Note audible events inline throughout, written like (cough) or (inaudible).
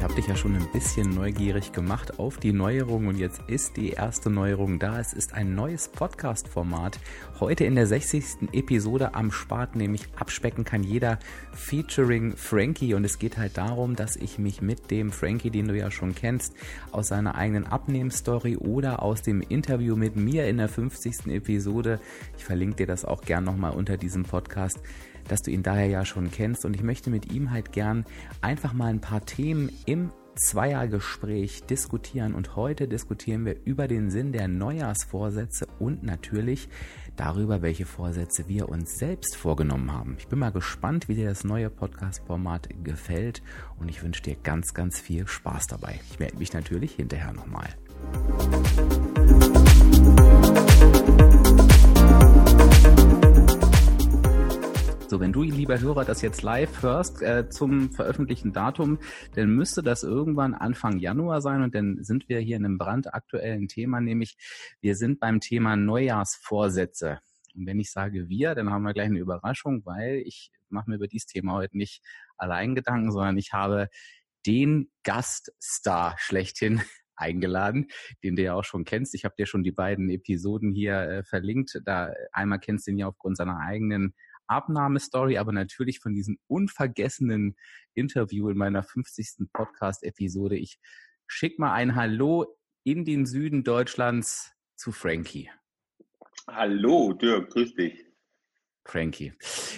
Ich habe dich ja schon ein bisschen neugierig gemacht auf die Neuerung und jetzt ist die erste Neuerung da. Es ist ein neues Podcast-Format. Heute in der 60. Episode am Start, nämlich Abspecken kann jeder featuring Frankie. Und es geht halt darum, dass ich mich mit dem Frankie, den du ja schon kennst, aus seiner eigenen Abnehmstory oder aus dem Interview mit mir in der 50. Episode, ich verlinke dir das auch gern nochmal unter diesem Podcast, dass du ihn daher ja schon kennst. Und ich möchte mit ihm halt gern einfach mal ein paar Themen im Zweiergespräch diskutieren. Und heute diskutieren wir über den Sinn der Neujahrsvorsätze und natürlich darüber, welche Vorsätze wir uns selbst vorgenommen haben. Ich bin mal gespannt, wie dir das neue Podcast-Format gefällt und ich wünsche dir ganz, ganz viel Spaß dabei. Ich melde mich natürlich hinterher nochmal. So, wenn du, lieber Hörer, das jetzt live hörst äh, zum veröffentlichten Datum, dann müsste das irgendwann Anfang Januar sein und dann sind wir hier in einem brandaktuellen Thema, nämlich wir sind beim Thema Neujahrsvorsätze. Und wenn ich sage wir, dann haben wir gleich eine Überraschung, weil ich mache mir über dieses Thema heute nicht allein Gedanken, sondern ich habe den Gaststar schlechthin (laughs) eingeladen, den du ja auch schon kennst. Ich habe dir schon die beiden Episoden hier äh, verlinkt. Da einmal kennst du ihn ja aufgrund seiner eigenen Abnahmestory, aber natürlich von diesem unvergessenen Interview in meiner 50. Podcast-Episode. Ich schick mal ein Hallo in den Süden Deutschlands zu Frankie. Hallo, Dirk, grüß dich. Frankie.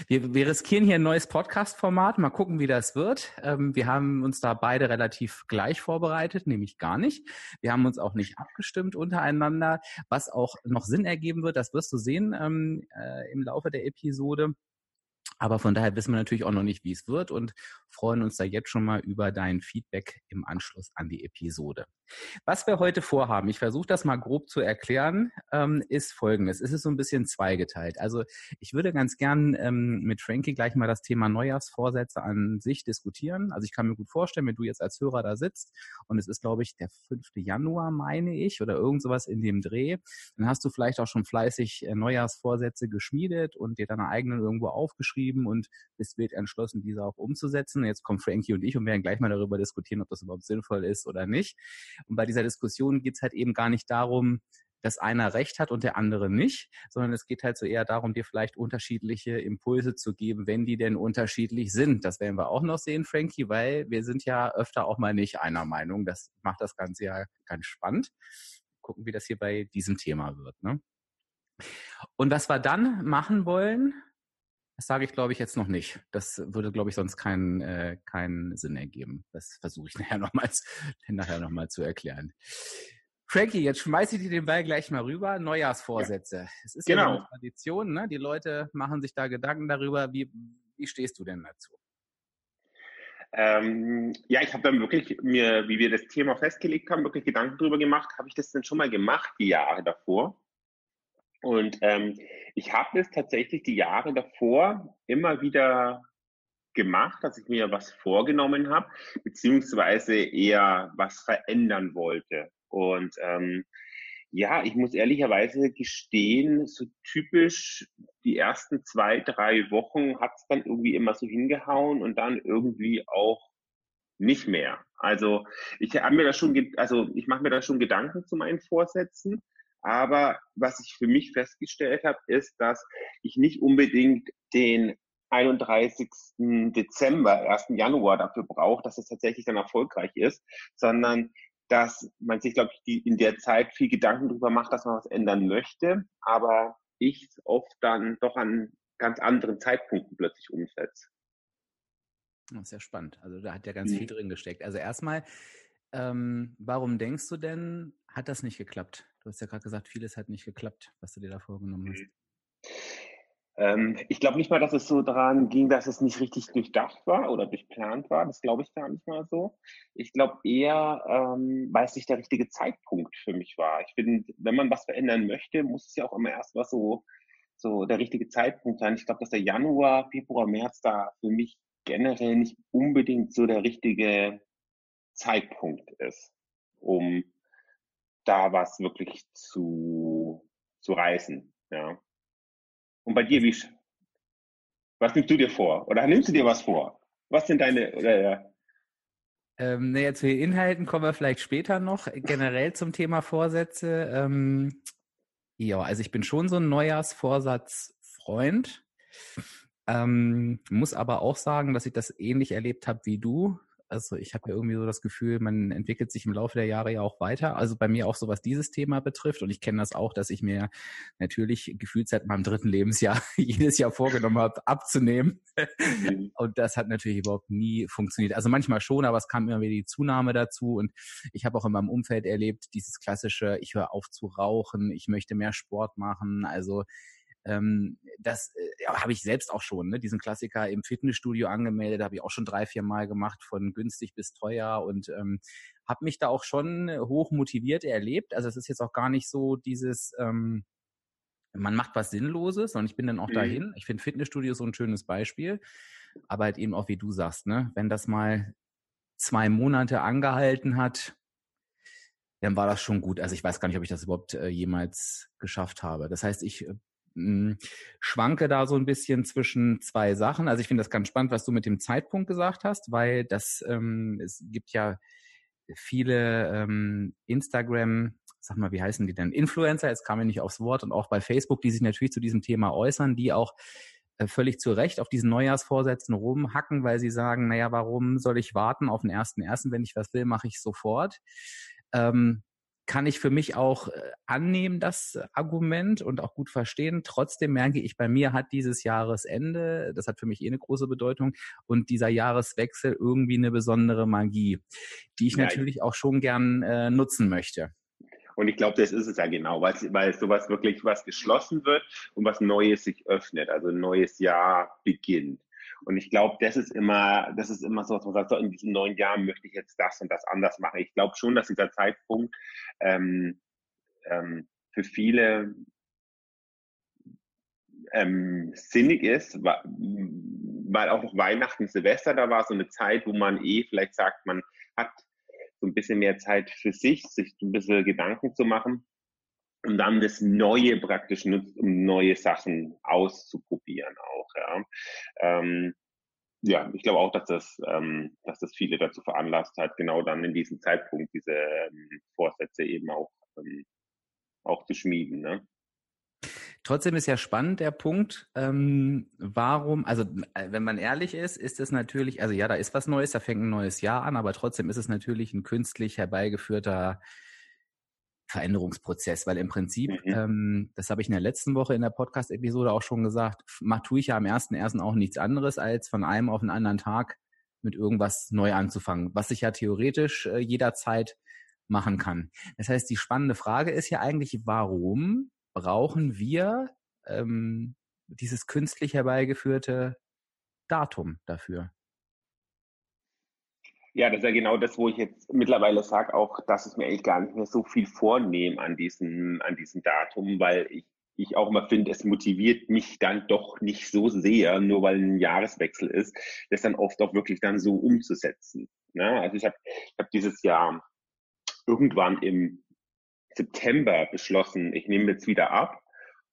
Wir, wir riskieren hier ein neues Podcast-Format. Mal gucken, wie das wird. Ähm, wir haben uns da beide relativ gleich vorbereitet, nämlich gar nicht. Wir haben uns auch nicht abgestimmt untereinander, was auch noch Sinn ergeben wird. Das wirst du sehen ähm, äh, im Laufe der Episode. Aber von daher wissen wir natürlich auch noch nicht, wie es wird und freuen uns da jetzt schon mal über dein Feedback im Anschluss an die Episode. Was wir heute vorhaben, ich versuche das mal grob zu erklären, ähm, ist folgendes. Es ist so ein bisschen zweigeteilt. Also ich würde ganz gern ähm, mit Frankie gleich mal das Thema Neujahrsvorsätze an sich diskutieren. Also ich kann mir gut vorstellen, wenn du jetzt als Hörer da sitzt und es ist, glaube ich, der 5. Januar, meine ich, oder irgend sowas in dem Dreh, dann hast du vielleicht auch schon fleißig äh, Neujahrsvorsätze geschmiedet und dir deine eigenen irgendwo aufgeschrieben und bist wild entschlossen, diese auch umzusetzen. Jetzt kommen Frankie und ich und werden gleich mal darüber diskutieren, ob das überhaupt sinnvoll ist oder nicht. Und bei dieser Diskussion geht es halt eben gar nicht darum, dass einer recht hat und der andere nicht, sondern es geht halt so eher darum, dir vielleicht unterschiedliche Impulse zu geben, wenn die denn unterschiedlich sind. Das werden wir auch noch sehen, Frankie, weil wir sind ja öfter auch mal nicht einer Meinung. Das macht das Ganze ja ganz spannend. Gucken, wie das hier bei diesem Thema wird. Ne? Und was wir dann machen wollen, das sage ich, glaube ich, jetzt noch nicht. Das würde, glaube ich, sonst keinen, äh, keinen Sinn ergeben. Das versuche ich (laughs) nachher nochmal nachher noch mal zu erklären. Frankie, jetzt schmeiße ich dir den Ball gleich mal rüber. Neujahrsvorsätze. Ja. Es ist genau. ja eine Tradition, ne? Die Leute machen sich da Gedanken darüber. Wie, wie stehst du denn dazu? Ähm, ja, ich habe dann wirklich mir, wie wir das Thema festgelegt haben, wirklich Gedanken darüber gemacht. Habe ich das denn schon mal gemacht, die Jahre davor? Und ähm, ich habe es tatsächlich die Jahre davor immer wieder gemacht, dass ich mir was vorgenommen habe, beziehungsweise eher was verändern wollte. Und ähm, ja, ich muss ehrlicherweise gestehen, so typisch die ersten zwei, drei Wochen hat es dann irgendwie immer so hingehauen und dann irgendwie auch nicht mehr. Also ich habe mir da schon, also ich mache mir da schon Gedanken zu meinen Vorsätzen, aber was ich für mich festgestellt habe, ist, dass ich nicht unbedingt den 31. Dezember, 1. Januar dafür brauche, dass es tatsächlich dann erfolgreich ist, sondern dass man sich, glaube ich, in der Zeit viel Gedanken darüber macht, dass man was ändern möchte, aber ich es oft dann doch an ganz anderen Zeitpunkten plötzlich umsetze. Das ist ja spannend. Also da hat ja ganz mhm. viel drin gesteckt. Also erstmal, ähm, warum denkst du denn, hat das nicht geklappt? Du hast ja gerade gesagt, vieles hat nicht geklappt, was du dir da vorgenommen hast. Ähm, ich glaube nicht mal, dass es so daran ging, dass es nicht richtig durchdacht war oder durchplant war. Das glaube ich gar nicht mal so. Ich glaube eher, ähm, weil es nicht der richtige Zeitpunkt für mich war. Ich finde, wenn man was verändern möchte, muss es ja auch immer erst was so, so der richtige Zeitpunkt sein. Ich glaube, dass der Januar, Februar, März da für mich generell nicht unbedingt so der richtige Zeitpunkt ist, um da was wirklich zu, zu reißen. Ja. Und bei dir, wie, was nimmst du dir vor? Oder nimmst du dir was vor? Was sind deine, oder, ähm, naja, zu den Inhalten kommen wir vielleicht später noch. Generell zum Thema Vorsätze. Ähm, ja, also ich bin schon so ein Neujahrsvorsatzfreund. Ähm, muss aber auch sagen, dass ich das ähnlich erlebt habe wie du. Also ich habe ja irgendwie so das Gefühl, man entwickelt sich im Laufe der Jahre ja auch weiter. Also bei mir auch so, was dieses Thema betrifft. Und ich kenne das auch, dass ich mir natürlich gefühlt seit meinem dritten Lebensjahr (laughs) jedes Jahr vorgenommen habe, abzunehmen. Mhm. (laughs) Und das hat natürlich überhaupt nie funktioniert. Also manchmal schon, aber es kam immer wieder die Zunahme dazu. Und ich habe auch in meinem Umfeld erlebt, dieses klassische, ich höre auf zu rauchen, ich möchte mehr Sport machen. Also ähm, das äh, ja, habe ich selbst auch schon, ne? diesen Klassiker im Fitnessstudio angemeldet, habe ich auch schon drei, vier Mal gemacht, von günstig bis teuer und ähm, habe mich da auch schon hoch motiviert erlebt. Also es ist jetzt auch gar nicht so dieses, ähm, man macht was Sinnloses, sondern ich bin dann auch mhm. dahin. Ich finde Fitnessstudio so ein schönes Beispiel, aber halt eben auch wie du sagst, ne, wenn das mal zwei Monate angehalten hat, dann war das schon gut. Also ich weiß gar nicht, ob ich das überhaupt äh, jemals geschafft habe. Das heißt, ich hm, schwanke da so ein bisschen zwischen zwei Sachen. Also ich finde das ganz spannend, was du mit dem Zeitpunkt gesagt hast, weil das ähm, es gibt ja viele ähm, Instagram, sag mal, wie heißen die denn? Influencer, jetzt kam mir nicht aufs Wort und auch bei Facebook, die sich natürlich zu diesem Thema äußern, die auch äh, völlig zu Recht auf diesen Neujahrsvorsätzen rumhacken, weil sie sagen, naja, warum soll ich warten auf den ersten ersten, wenn ich was will, mache ich sofort. Ähm, kann ich für mich auch äh, annehmen, das Argument und auch gut verstehen. Trotzdem merke ich, bei mir hat dieses Jahresende, das hat für mich eh eine große Bedeutung, und dieser Jahreswechsel irgendwie eine besondere Magie, die ich ja, natürlich auch schon gern äh, nutzen möchte. Und ich glaube, das ist es ja genau, weil, weil sowas wirklich was geschlossen wird und was Neues sich öffnet, also ein neues Jahr beginnt. Und ich glaube, das ist immer, das ist immer so, was man sagt, so in diesen neun Jahren möchte ich jetzt das und das anders machen. Ich glaube schon, dass dieser Zeitpunkt ähm, ähm, für viele ähm, sinnig ist, weil auch noch Weihnachten, Silvester da war, so eine Zeit, wo man eh vielleicht sagt, man hat so ein bisschen mehr Zeit für sich, sich ein bisschen Gedanken zu machen und dann das Neue praktisch nutzt, um neue Sachen auszuprobieren auch. Ja, ähm, ja ich glaube auch, dass das, ähm, dass das viele dazu veranlasst hat, genau dann in diesem Zeitpunkt diese ähm, Vorsätze eben auch, ähm, auch zu schmieden. Ne? Trotzdem ist ja spannend der Punkt, ähm, warum, also äh, wenn man ehrlich ist, ist es natürlich, also ja, da ist was Neues, da fängt ein neues Jahr an, aber trotzdem ist es natürlich ein künstlich herbeigeführter Veränderungsprozess, weil im Prinzip, mhm. ähm, das habe ich in der letzten Woche in der Podcast-Episode auch schon gesagt, tue ich ja am ersten ersten auch nichts anderes, als von einem auf den anderen Tag mit irgendwas neu anzufangen, was ich ja theoretisch äh, jederzeit machen kann. Das heißt, die spannende Frage ist ja eigentlich, warum brauchen wir ähm, dieses künstlich herbeigeführte Datum dafür? Ja, das ist ja genau das, wo ich jetzt mittlerweile sage, auch, dass ich mir eigentlich gar nicht mehr so viel vornehme an diesem, an diesem Datum, weil ich, ich auch immer finde, es motiviert mich dann doch nicht so sehr, nur weil ein Jahreswechsel ist, das dann oft auch wirklich dann so umzusetzen. Ja, also ich habe ich hab dieses Jahr irgendwann im September beschlossen, ich nehme jetzt wieder ab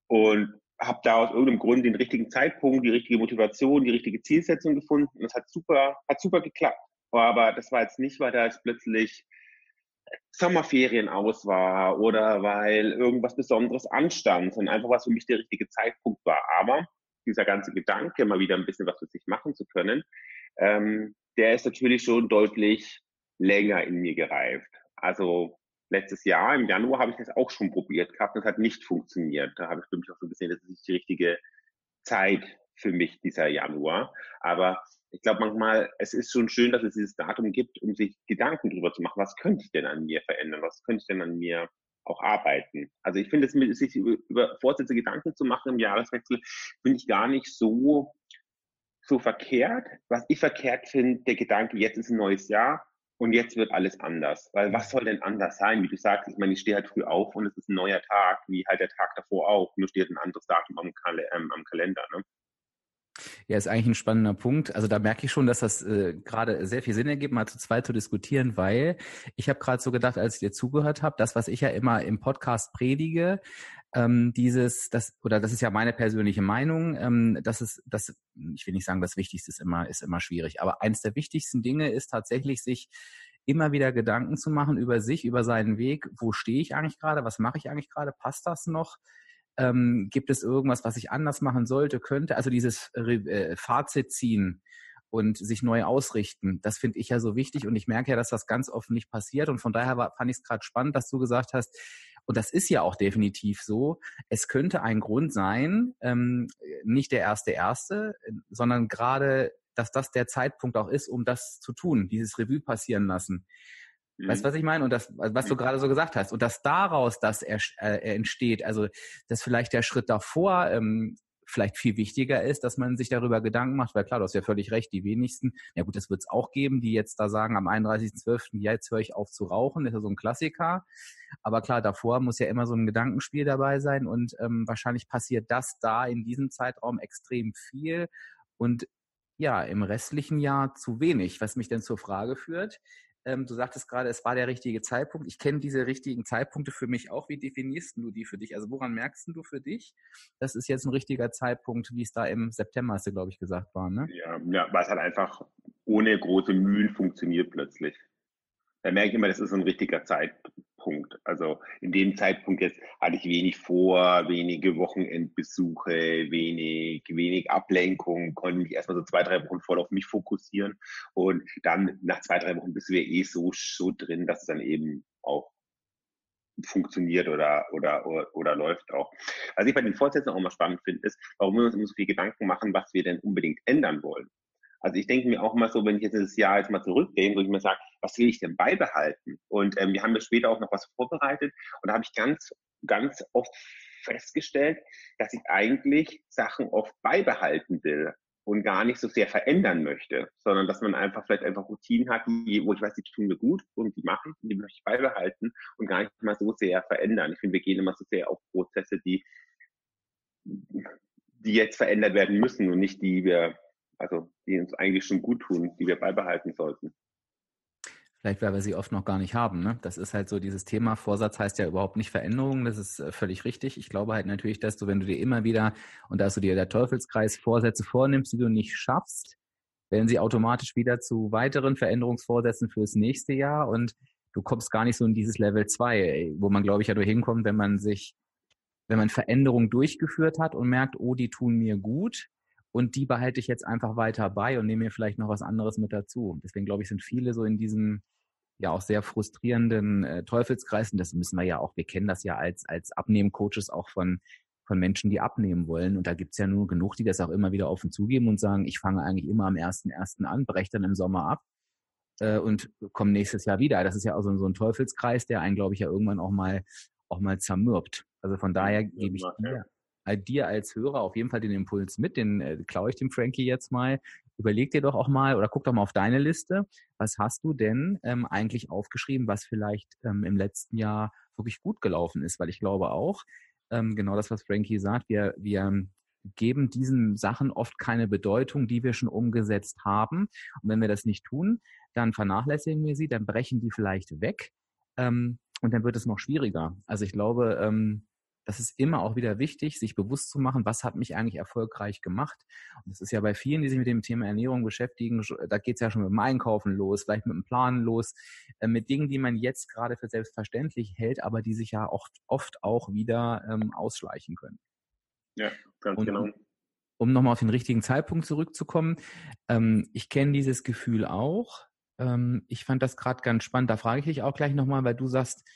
und habe da aus irgendeinem Grund den richtigen Zeitpunkt, die richtige Motivation, die richtige Zielsetzung gefunden. Und es hat super, hat super geklappt. Aber das war jetzt nicht, weil da jetzt plötzlich Sommerferien aus war oder weil irgendwas Besonderes anstand, sondern einfach was für mich der richtige Zeitpunkt war. Aber dieser ganze Gedanke, mal wieder ein bisschen was für sich machen zu können, ähm, der ist natürlich schon deutlich länger in mir gereift. Also letztes Jahr im Januar habe ich das auch schon probiert gehabt. Das hat nicht funktioniert. Da habe ich für mich auch so gesehen, das ist nicht die richtige Zeit für mich, dieser Januar. Aber ich glaube manchmal, es ist schon schön, dass es dieses Datum gibt, um sich Gedanken darüber zu machen, was könnte ich denn an mir verändern, was könnte ich denn an mir auch arbeiten. Also ich finde es, sich über Vorsätze Gedanken zu machen im Jahreswechsel, finde ich gar nicht so, so verkehrt. Was ich verkehrt finde, der Gedanke, jetzt ist ein neues Jahr und jetzt wird alles anders. Weil was soll denn anders sein? Wie du sagst, ich meine, ich stehe halt früh auf und es ist ein neuer Tag, wie halt der Tag davor auch. Nur steht ein anderes Datum am, Kal ähm, am Kalender. Ne? Ja, ist eigentlich ein spannender Punkt. Also da merke ich schon, dass das äh, gerade sehr viel Sinn ergibt, mal zu zweit zu diskutieren, weil ich habe gerade so gedacht, als ich dir zugehört habe, das, was ich ja immer im Podcast predige, ähm, dieses, das, oder das ist ja meine persönliche Meinung, ähm, das ist, das, ich will nicht sagen, das Wichtigste ist immer, ist immer schwierig, aber eins der wichtigsten Dinge ist tatsächlich, sich immer wieder Gedanken zu machen über sich, über seinen Weg, wo stehe ich eigentlich gerade, was mache ich eigentlich gerade, passt das noch? Ähm, gibt es irgendwas, was ich anders machen sollte, könnte? Also dieses äh, Fazit ziehen und sich neu ausrichten, das finde ich ja so wichtig und ich merke ja, dass das ganz oft nicht passiert und von daher war, fand ich es gerade spannend, dass du gesagt hast, und das ist ja auch definitiv so, es könnte ein Grund sein, ähm, nicht der erste erste, sondern gerade, dass das der Zeitpunkt auch ist, um das zu tun, dieses Revue passieren lassen. Mhm. Weißt du, was ich meine? Und das, was du gerade so gesagt hast. Und dass daraus das er, äh, entsteht, also dass vielleicht der Schritt davor ähm, vielleicht viel wichtiger ist, dass man sich darüber Gedanken macht, weil klar, du hast ja völlig recht, die wenigsten, ja gut, das wird es auch geben, die jetzt da sagen, am 31.12., ja, jetzt höre ich auf zu rauchen, das ist ja so ein Klassiker. Aber klar, davor muss ja immer so ein Gedankenspiel dabei sein und ähm, wahrscheinlich passiert das da in diesem Zeitraum extrem viel und ja, im restlichen Jahr zu wenig, was mich denn zur Frage führt, ähm, du sagtest gerade, es war der richtige Zeitpunkt. Ich kenne diese richtigen Zeitpunkte für mich auch. Wie definierst du die für dich? Also woran merkst du für dich, das ist jetzt ein richtiger Zeitpunkt, wie es da im September, hast du, glaube ich, gesagt war, ne? Ja, ja, weil es halt einfach ohne große Mühen funktioniert plötzlich. Da merke ich immer, das ist ein richtiger Zeitpunkt. Punkt. Also in dem Zeitpunkt jetzt hatte ich wenig vor, wenige Wochenendbesuche, wenig, wenig Ablenkung, konnte mich erstmal so zwei, drei Wochen voll auf mich fokussieren. Und dann nach zwei, drei Wochen bist du ja eh so, so drin, dass es dann eben auch funktioniert oder, oder, oder, oder läuft auch. Was ich bei den Vorsätzen auch mal spannend finde, ist, warum wir uns immer so viel Gedanken machen, was wir denn unbedingt ändern wollen. Also ich denke mir auch mal so, wenn ich jetzt das Jahr jetzt mal zurückgehe, wo ich mir sage, was will ich denn beibehalten? Und ähm, wir haben ja später auch noch was vorbereitet und da habe ich ganz, ganz oft festgestellt, dass ich eigentlich Sachen oft beibehalten will und gar nicht so sehr verändern möchte, sondern dass man einfach vielleicht einfach Routinen hat, die, wo ich weiß, die tun mir gut und die machen und die möchte ich beibehalten und gar nicht mal so sehr verändern. Ich finde, wir gehen immer so sehr auf Prozesse, die, die jetzt verändert werden müssen und nicht die wir also die uns eigentlich schon gut tun, die wir beibehalten sollten. Vielleicht, weil wir sie oft noch gar nicht haben. Ne? Das ist halt so dieses Thema. Vorsatz heißt ja überhaupt nicht Veränderung. Das ist äh, völlig richtig. Ich glaube halt natürlich, dass du, wenn du dir immer wieder, und da du dir der Teufelskreis Vorsätze vornimmst, die du nicht schaffst, werden sie automatisch wieder zu weiteren Veränderungsvorsätzen fürs nächste Jahr und du kommst gar nicht so in dieses Level 2, wo man, glaube ich, ja nur hinkommt, wenn man sich, wenn man Veränderungen durchgeführt hat und merkt, oh, die tun mir gut, und die behalte ich jetzt einfach weiter bei und nehme mir vielleicht noch was anderes mit dazu. Deswegen glaube ich, sind viele so in diesem ja auch sehr frustrierenden äh, Teufelskreis. Und das müssen wir ja auch, wir kennen das ja als, als Abnehmcoaches auch von, von Menschen, die abnehmen wollen. Und da gibt's ja nur genug, die das auch immer wieder offen zugeben und sagen, ich fange eigentlich immer am ersten ersten an, breche dann im Sommer ab äh, und komme nächstes Jahr wieder. Das ist ja auch so, so ein Teufelskreis, der einen, glaube ich, ja irgendwann auch mal auch mal zermürbt. Also von daher gebe ich dir dir als Hörer auf jeden Fall den Impuls mit, den äh, klaue ich dem Frankie jetzt mal. Überleg dir doch auch mal oder guck doch mal auf deine Liste. Was hast du denn ähm, eigentlich aufgeschrieben, was vielleicht ähm, im letzten Jahr wirklich gut gelaufen ist? Weil ich glaube auch, ähm, genau das, was Frankie sagt, wir, wir geben diesen Sachen oft keine Bedeutung, die wir schon umgesetzt haben. Und wenn wir das nicht tun, dann vernachlässigen wir sie, dann brechen die vielleicht weg. Ähm, und dann wird es noch schwieriger. Also ich glaube, ähm, das ist immer auch wieder wichtig, sich bewusst zu machen, was hat mich eigentlich erfolgreich gemacht. Und das ist ja bei vielen, die sich mit dem Thema Ernährung beschäftigen, da geht es ja schon mit dem Einkaufen los, vielleicht mit dem Planen los, äh, mit Dingen, die man jetzt gerade für selbstverständlich hält, aber die sich ja oft, oft auch wieder ähm, ausschleichen können. Ja, ganz Und, genau. Um nochmal auf den richtigen Zeitpunkt zurückzukommen, ähm, ich kenne dieses Gefühl auch. Ähm, ich fand das gerade ganz spannend. Da frage ich dich auch gleich nochmal, weil du sagst,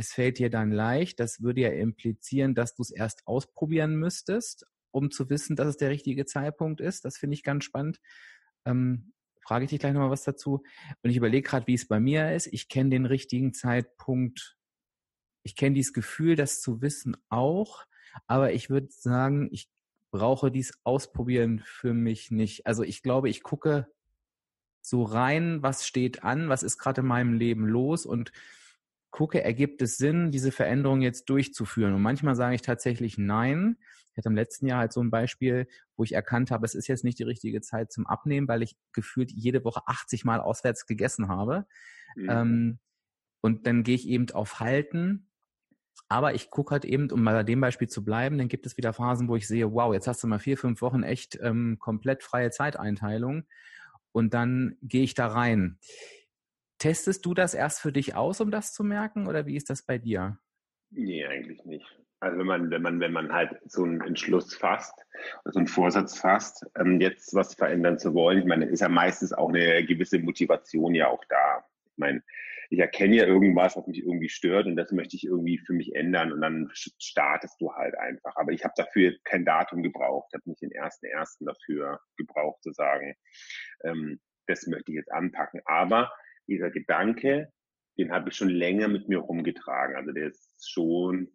es fällt dir dann leicht. Das würde ja implizieren, dass du es erst ausprobieren müsstest, um zu wissen, dass es der richtige Zeitpunkt ist. Das finde ich ganz spannend. Ähm, frage ich dich gleich nochmal was dazu. Und ich überlege gerade, wie es bei mir ist. Ich kenne den richtigen Zeitpunkt ich kenne dieses Gefühl, das zu wissen auch, aber ich würde sagen, ich brauche dies ausprobieren für mich nicht. Also ich glaube, ich gucke so rein, was steht an, was ist gerade in meinem Leben los und gucke, ergibt es Sinn, diese Veränderung jetzt durchzuführen? Und manchmal sage ich tatsächlich nein. Ich hatte im letzten Jahr halt so ein Beispiel, wo ich erkannt habe, es ist jetzt nicht die richtige Zeit zum Abnehmen, weil ich gefühlt jede Woche 80 Mal auswärts gegessen habe. Mhm. Ähm, und dann gehe ich eben auf Halten. Aber ich gucke halt eben, um mal bei dem Beispiel zu bleiben, dann gibt es wieder Phasen, wo ich sehe, wow, jetzt hast du mal vier, fünf Wochen echt ähm, komplett freie Zeiteinteilung. Und dann gehe ich da rein. Testest du das erst für dich aus, um das zu merken, oder wie ist das bei dir? Nee, eigentlich nicht. Also wenn man, wenn man, wenn man halt so einen Entschluss fasst, so einen Vorsatz fasst, ähm, jetzt was verändern zu wollen, ich meine, ist ja meistens auch eine gewisse Motivation ja auch da. Ich meine, ich erkenne ja irgendwas, was mich irgendwie stört und das möchte ich irgendwie für mich ändern und dann startest du halt einfach. Aber ich habe dafür kein Datum gebraucht, ich habe nicht den ersten ersten dafür gebraucht zu sagen, ähm, das möchte ich jetzt anpacken. Aber dieser Gedanke, den habe ich schon länger mit mir rumgetragen. Also der ist schon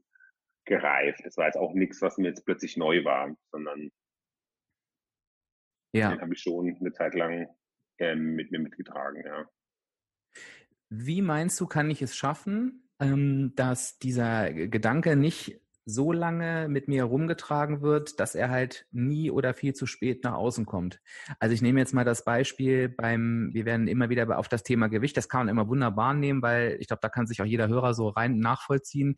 gereift. Das war jetzt auch nichts, was mir jetzt plötzlich neu war, sondern ja. den habe ich schon eine Zeit lang ähm, mit mir mitgetragen, ja. Wie meinst du, kann ich es schaffen, ähm, dass dieser Gedanke nicht so lange mit mir herumgetragen wird, dass er halt nie oder viel zu spät nach außen kommt. Also ich nehme jetzt mal das Beispiel beim, wir werden immer wieder auf das Thema Gewicht, das kann man immer wunderbar nehmen, weil ich glaube, da kann sich auch jeder Hörer so rein nachvollziehen.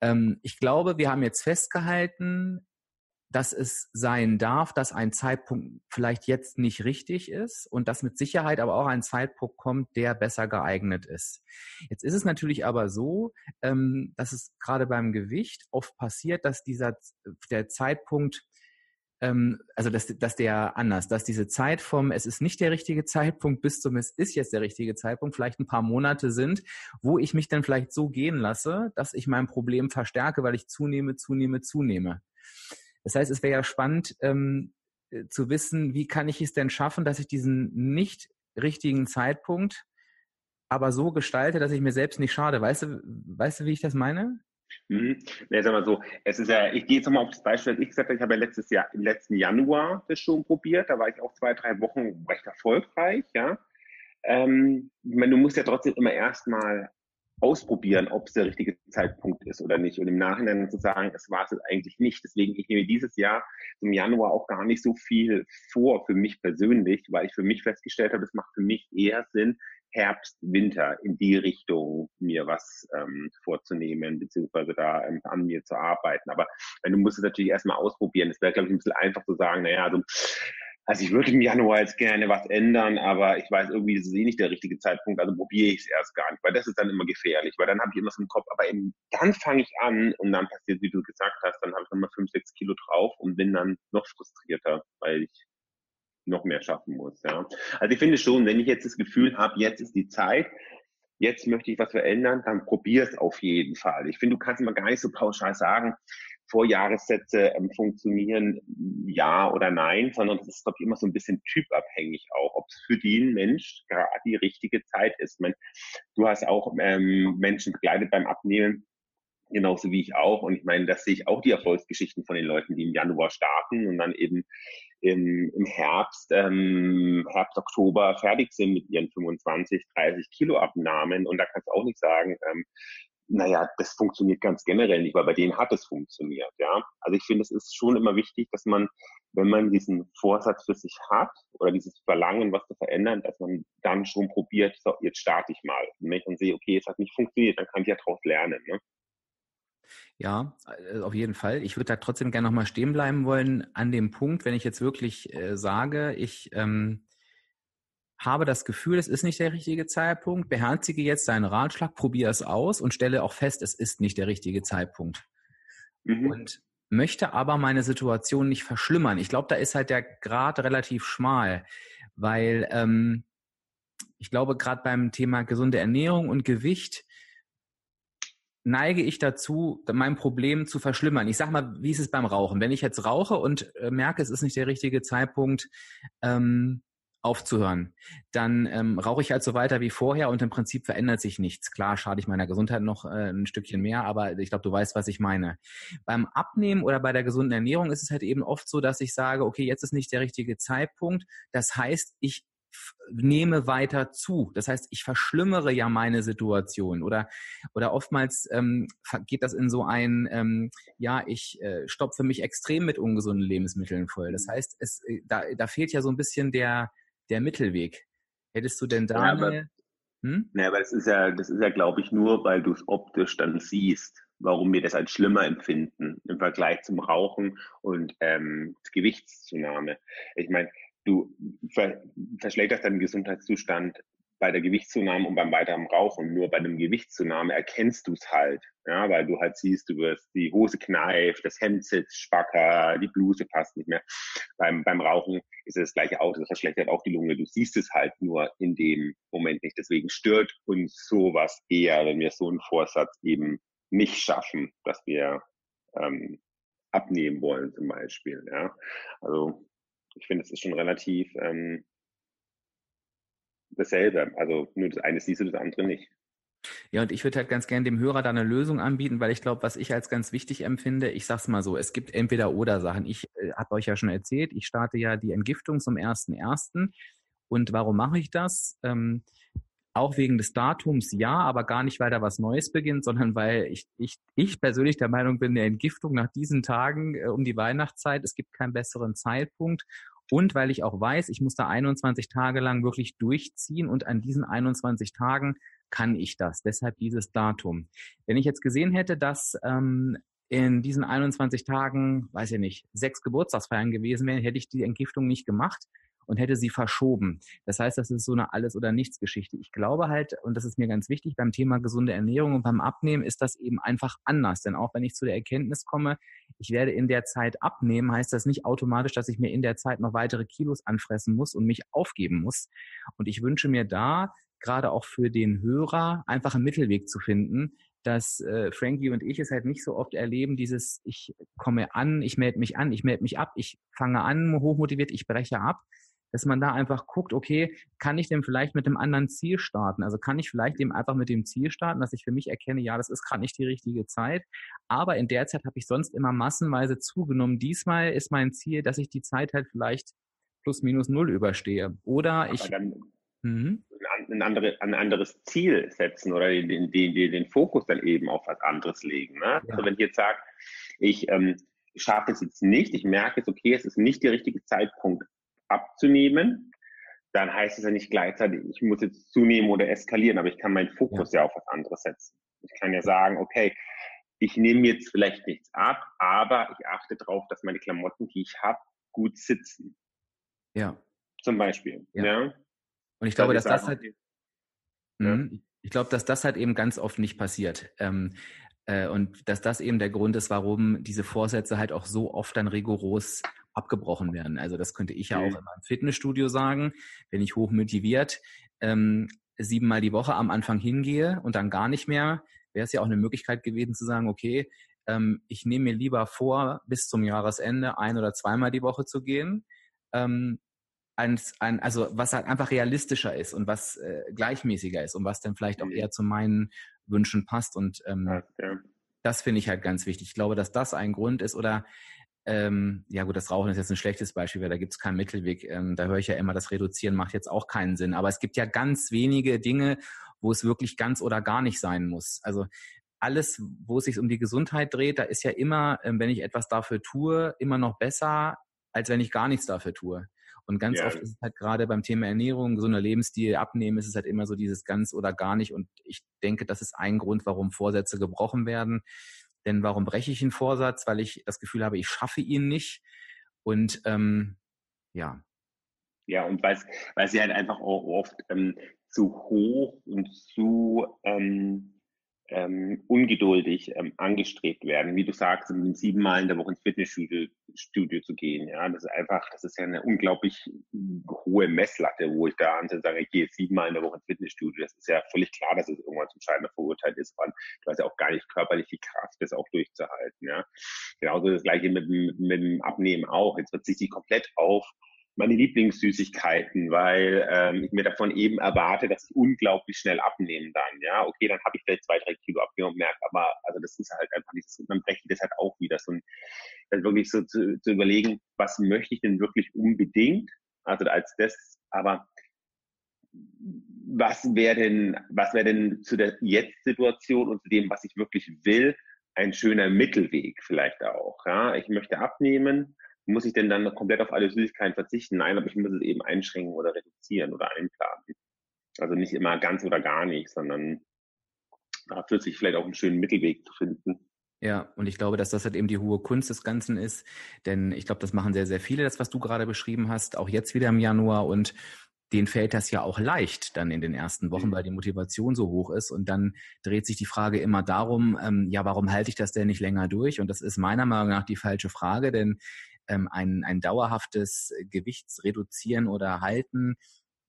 Ähm, ich glaube, wir haben jetzt festgehalten, dass es sein darf, dass ein Zeitpunkt vielleicht jetzt nicht richtig ist und dass mit Sicherheit aber auch ein Zeitpunkt kommt, der besser geeignet ist. Jetzt ist es natürlich aber so, ähm, dass es gerade beim Gewicht oft passiert, dass dieser der Zeitpunkt ähm, also dass, dass der anders, dass diese Zeit vom es ist nicht der richtige Zeitpunkt bis zum es ist jetzt der richtige Zeitpunkt vielleicht ein paar Monate sind, wo ich mich dann vielleicht so gehen lasse, dass ich mein Problem verstärke, weil ich zunehme, zunehme, zunehme. Das heißt, es wäre ja spannend ähm, äh, zu wissen, wie kann ich es denn schaffen, dass ich diesen nicht richtigen Zeitpunkt aber so gestalte, dass ich mir selbst nicht schade. Weißt du, weißt du, wie ich das meine? Mhm. Ja, sag mal so, es ist ja, ich gehe jetzt nochmal auf das Beispiel, das ich gesagt habe, ich habe ja letztes Jahr, im letzten Januar das schon probiert, da war ich auch zwei, drei Wochen recht erfolgreich, ja. Ähm, ich meine, du musst ja trotzdem immer erstmal ausprobieren, ob es der richtige Zeitpunkt ist oder nicht. Und im Nachhinein zu sagen, es war es eigentlich nicht. Deswegen, ich nehme dieses Jahr im Januar auch gar nicht so viel vor für mich persönlich, weil ich für mich festgestellt habe, es macht für mich eher Sinn, Herbst, Winter in die Richtung mir was ähm, vorzunehmen, beziehungsweise da ähm, an mir zu arbeiten. Aber wenn du musst es natürlich erstmal ausprobieren. Es wäre, glaube ich, ein bisschen einfach zu sagen, naja, also also ich würde im Januar jetzt gerne was ändern, aber ich weiß irgendwie, das ist eh nicht der richtige Zeitpunkt, also probiere ich es erst gar nicht, weil das ist dann immer gefährlich, weil dann habe ich immer so im Kopf, aber eben, dann fange ich an und dann passiert, wie du gesagt hast, dann habe ich nochmal fünf, sechs Kilo drauf und bin dann noch frustrierter, weil ich noch mehr schaffen muss. Ja. Also ich finde schon, wenn ich jetzt das Gefühl habe, jetzt ist die Zeit, jetzt möchte ich was verändern, dann probier es auf jeden Fall. Ich finde, du kannst immer gar nicht so pauschal sagen, Vorjahressätze ähm, funktionieren, ja oder nein, sondern das ist, glaube ich, immer so ein bisschen typabhängig auch, ob es für den Mensch gerade die richtige Zeit ist. Ich meine, du hast auch ähm, Menschen begleitet beim Abnehmen, genauso wie ich auch. Und ich meine, das sehe ich auch die Erfolgsgeschichten von den Leuten, die im Januar starten und dann eben im, im Herbst, ähm, Herbst, Oktober fertig sind mit ihren 25, 30 Kilo Abnahmen. Und da kannst du auch nicht sagen, ähm, naja, das funktioniert ganz generell nicht, weil bei denen hat es funktioniert, ja. Also ich finde, es ist schon immer wichtig, dass man, wenn man diesen Vorsatz für sich hat oder dieses Verlangen, was zu verändern, dass man dann schon probiert, so, jetzt starte ich mal. Und wenn ich dann sehe, okay, es hat nicht funktioniert, dann kann ich ja daraus lernen, ne? Ja, äh, auf jeden Fall. Ich würde da trotzdem gerne nochmal stehen bleiben wollen an dem Punkt, wenn ich jetzt wirklich äh, sage, ich ähm, habe das Gefühl, es ist nicht der richtige Zeitpunkt, beherzige jetzt deinen Ratschlag, probiere es aus und stelle auch fest, es ist nicht der richtige Zeitpunkt. Mhm. Und möchte aber meine Situation nicht verschlimmern. Ich glaube, da ist halt der Grad relativ schmal, weil ähm, ich glaube, gerade beim Thema gesunde Ernährung und Gewicht neige ich dazu, mein Problem zu verschlimmern. Ich sag mal, wie ist es beim Rauchen? Wenn ich jetzt rauche und äh, merke, es ist nicht der richtige Zeitpunkt, ähm, aufzuhören, dann ähm, rauche ich halt so weiter wie vorher und im Prinzip verändert sich nichts. Klar schade ich meiner Gesundheit noch äh, ein Stückchen mehr, aber ich glaube, du weißt, was ich meine. Beim Abnehmen oder bei der gesunden Ernährung ist es halt eben oft so, dass ich sage, okay, jetzt ist nicht der richtige Zeitpunkt. Das heißt, ich nehme weiter zu. Das heißt, ich verschlimmere ja meine Situation oder oder oftmals ähm, geht das in so ein, ähm, ja, ich äh, stopfe mich extrem mit ungesunden Lebensmitteln voll. Das heißt, es äh, da, da fehlt ja so ein bisschen der der Mittelweg. Hättest du denn da ja, aber, eine, hm? Ja, aber das ist ja, das ist ja, glaube ich, nur, weil du es optisch dann siehst, warum wir das als schlimmer empfinden im Vergleich zum Rauchen und ähm, Gewichtszunahme. Ich meine, du ver verschlechterst deinen Gesundheitszustand bei der Gewichtszunahme und beim weiteren Rauchen. Nur bei einem Gewichtszunahme erkennst du es halt, ja, weil du halt siehst, du wirst die Hose kneift, das Hemd sitzt spacker, die Bluse passt nicht mehr. Beim, beim Rauchen ist es das gleiche auch, das verschlechtert auch die Lunge. Du siehst es halt nur in dem Moment nicht. Deswegen stört uns sowas eher, wenn wir so einen Vorsatz eben nicht schaffen, dass wir ähm, abnehmen wollen zum Beispiel. Ja. Also ich finde, es ist schon relativ ähm, dasselbe. Also nur das eine siehst du, das andere nicht. Ja, und ich würde halt ganz gerne dem Hörer da eine Lösung anbieten, weil ich glaube, was ich als ganz wichtig empfinde, ich sag's mal so, es gibt entweder oder Sachen. Ich äh, habe euch ja schon erzählt, ich starte ja die Entgiftung zum ersten ersten. Und warum mache ich das? Ähm, auch wegen des Datums ja, aber gar nicht, weil da was Neues beginnt, sondern weil ich, ich, ich persönlich der Meinung bin, der Entgiftung nach diesen Tagen äh, um die Weihnachtszeit, es gibt keinen besseren Zeitpunkt. Und weil ich auch weiß, ich muss da 21 Tage lang wirklich durchziehen und an diesen 21 Tagen kann ich das. Deshalb dieses Datum. Wenn ich jetzt gesehen hätte, dass ähm, in diesen 21 Tagen, weiß ich nicht, sechs Geburtstagsfeiern gewesen wären, hätte ich die Entgiftung nicht gemacht und hätte sie verschoben. Das heißt, das ist so eine Alles- oder Nichts-Geschichte. Ich glaube halt, und das ist mir ganz wichtig, beim Thema gesunde Ernährung und beim Abnehmen ist das eben einfach anders. Denn auch wenn ich zu der Erkenntnis komme, ich werde in der Zeit abnehmen, heißt das nicht automatisch, dass ich mir in der Zeit noch weitere Kilos anfressen muss und mich aufgeben muss. Und ich wünsche mir da, gerade auch für den Hörer, einfach einen Mittelweg zu finden, dass äh, Frankie und ich es halt nicht so oft erleben, dieses ich komme an, ich melde mich an, ich melde mich ab, ich fange an, hochmotiviert, ich breche ab, dass man da einfach guckt, okay, kann ich denn vielleicht mit einem anderen Ziel starten? Also kann ich vielleicht eben einfach mit dem Ziel starten, dass ich für mich erkenne, ja, das ist gerade nicht die richtige Zeit, aber in der Zeit habe ich sonst immer massenweise zugenommen. Diesmal ist mein Ziel, dass ich die Zeit halt vielleicht plus minus null überstehe. Oder ich. Mhm. ein, andere, ein anderes Ziel setzen oder den, den, den, den Fokus dann eben auf was anderes legen. Ne? Ja. Also wenn ich jetzt sage, ich ähm, schaffe es jetzt nicht, ich merke jetzt, okay, es ist nicht der richtige Zeitpunkt abzunehmen, dann heißt es ja nicht gleichzeitig, ich muss jetzt zunehmen oder eskalieren, aber ich kann meinen Fokus ja, ja auf was anderes setzen. Ich kann ja sagen, okay, ich nehme jetzt vielleicht nichts ab, aber ich achte darauf, dass meine Klamotten, die ich habe, gut sitzen. Ja. Zum Beispiel. Ja. ja? Und ich glaube, dass, das halt, ja. Mhm. ich glaube, dass das halt eben ganz oft nicht passiert. Ähm, äh, und dass das eben der Grund ist, warum diese Vorsätze halt auch so oft dann rigoros abgebrochen werden. Also das könnte ich ja auch in meinem Fitnessstudio sagen, wenn ich hoch motiviert ähm, siebenmal die Woche am Anfang hingehe und dann gar nicht mehr, wäre es ja auch eine Möglichkeit gewesen zu sagen, okay, ähm, ich nehme mir lieber vor, bis zum Jahresende ein oder zweimal die Woche zu gehen. Ähm, ein, ein, also was halt einfach realistischer ist und was äh, gleichmäßiger ist und was dann vielleicht auch mhm. eher zu meinen Wünschen passt. Und ähm, ja. das finde ich halt ganz wichtig. Ich glaube, dass das ein Grund ist oder ähm, ja gut, das Rauchen ist jetzt ein schlechtes Beispiel, weil da gibt es keinen Mittelweg. Ähm, da höre ich ja immer, das Reduzieren macht jetzt auch keinen Sinn. Aber es gibt ja ganz wenige Dinge, wo es wirklich ganz oder gar nicht sein muss. Also alles, wo es sich um die Gesundheit dreht, da ist ja immer, ähm, wenn ich etwas dafür tue, immer noch besser, als wenn ich gar nichts dafür tue. Und ganz ja. oft ist es halt gerade beim Thema Ernährung, gesunder Lebensstil, Abnehmen, ist es halt immer so dieses ganz oder gar nicht. Und ich denke, das ist ein Grund, warum Vorsätze gebrochen werden. Denn warum breche ich einen Vorsatz? Weil ich das Gefühl habe, ich schaffe ihn nicht. Und ähm, ja. Ja, und weil sie halt einfach auch oft ähm, zu hoch und zu ähm, ähm, ungeduldig ähm, angestrebt werden. Wie du sagst, in siebenmal in der Woche ins Fitnessstudio Studio zu gehen. Ja, das ist einfach, das ist ja eine unglaublich hohe Messlatte, wo ich da an sage, ich gehe siebenmal in der Woche ins Fitnessstudio. Das ist ja völlig klar, dass es irgendwann zum Scheitern verurteilt ist. weil du hast ja auch gar nicht körperlich die Kraft, das auch durchzuhalten. Ja, genauso das gleiche mit, mit, mit dem Abnehmen auch. Jetzt verzichte ich komplett auf meine Lieblingssüßigkeiten, weil ähm, ich mir davon eben erwarte, dass ich unglaublich schnell abnehmen dann. Ja, okay, dann habe ich vielleicht zwei, drei Kilo abgenommen merke, aber also das ist halt einfach nicht, dann breche das halt auch wieder. So, dann wirklich so zu, zu überlegen, was möchte ich denn wirklich unbedingt? Also als das, aber was wäre denn, was wäre denn zu der Jetzt-Situation und zu dem, was ich wirklich will, ein schöner Mittelweg vielleicht auch. Ja? Ich möchte abnehmen, muss ich denn dann komplett auf alle Süßigkeiten verzichten? Nein, aber ich muss es eben einschränken oder reduzieren oder einplanen. Also nicht immer ganz oder gar nicht, sondern da führt sich vielleicht auch einen schönen Mittelweg zu finden. Ja, und ich glaube, dass das halt eben die hohe Kunst des Ganzen ist, denn ich glaube, das machen sehr, sehr viele, das, was du gerade beschrieben hast, auch jetzt wieder im Januar und denen fällt das ja auch leicht dann in den ersten Wochen, mhm. weil die Motivation so hoch ist. Und dann dreht sich die Frage immer darum, ähm, ja, warum halte ich das denn nicht länger durch? Und das ist meiner Meinung nach die falsche Frage, denn ähm, ein, ein dauerhaftes Gewichtsreduzieren oder Halten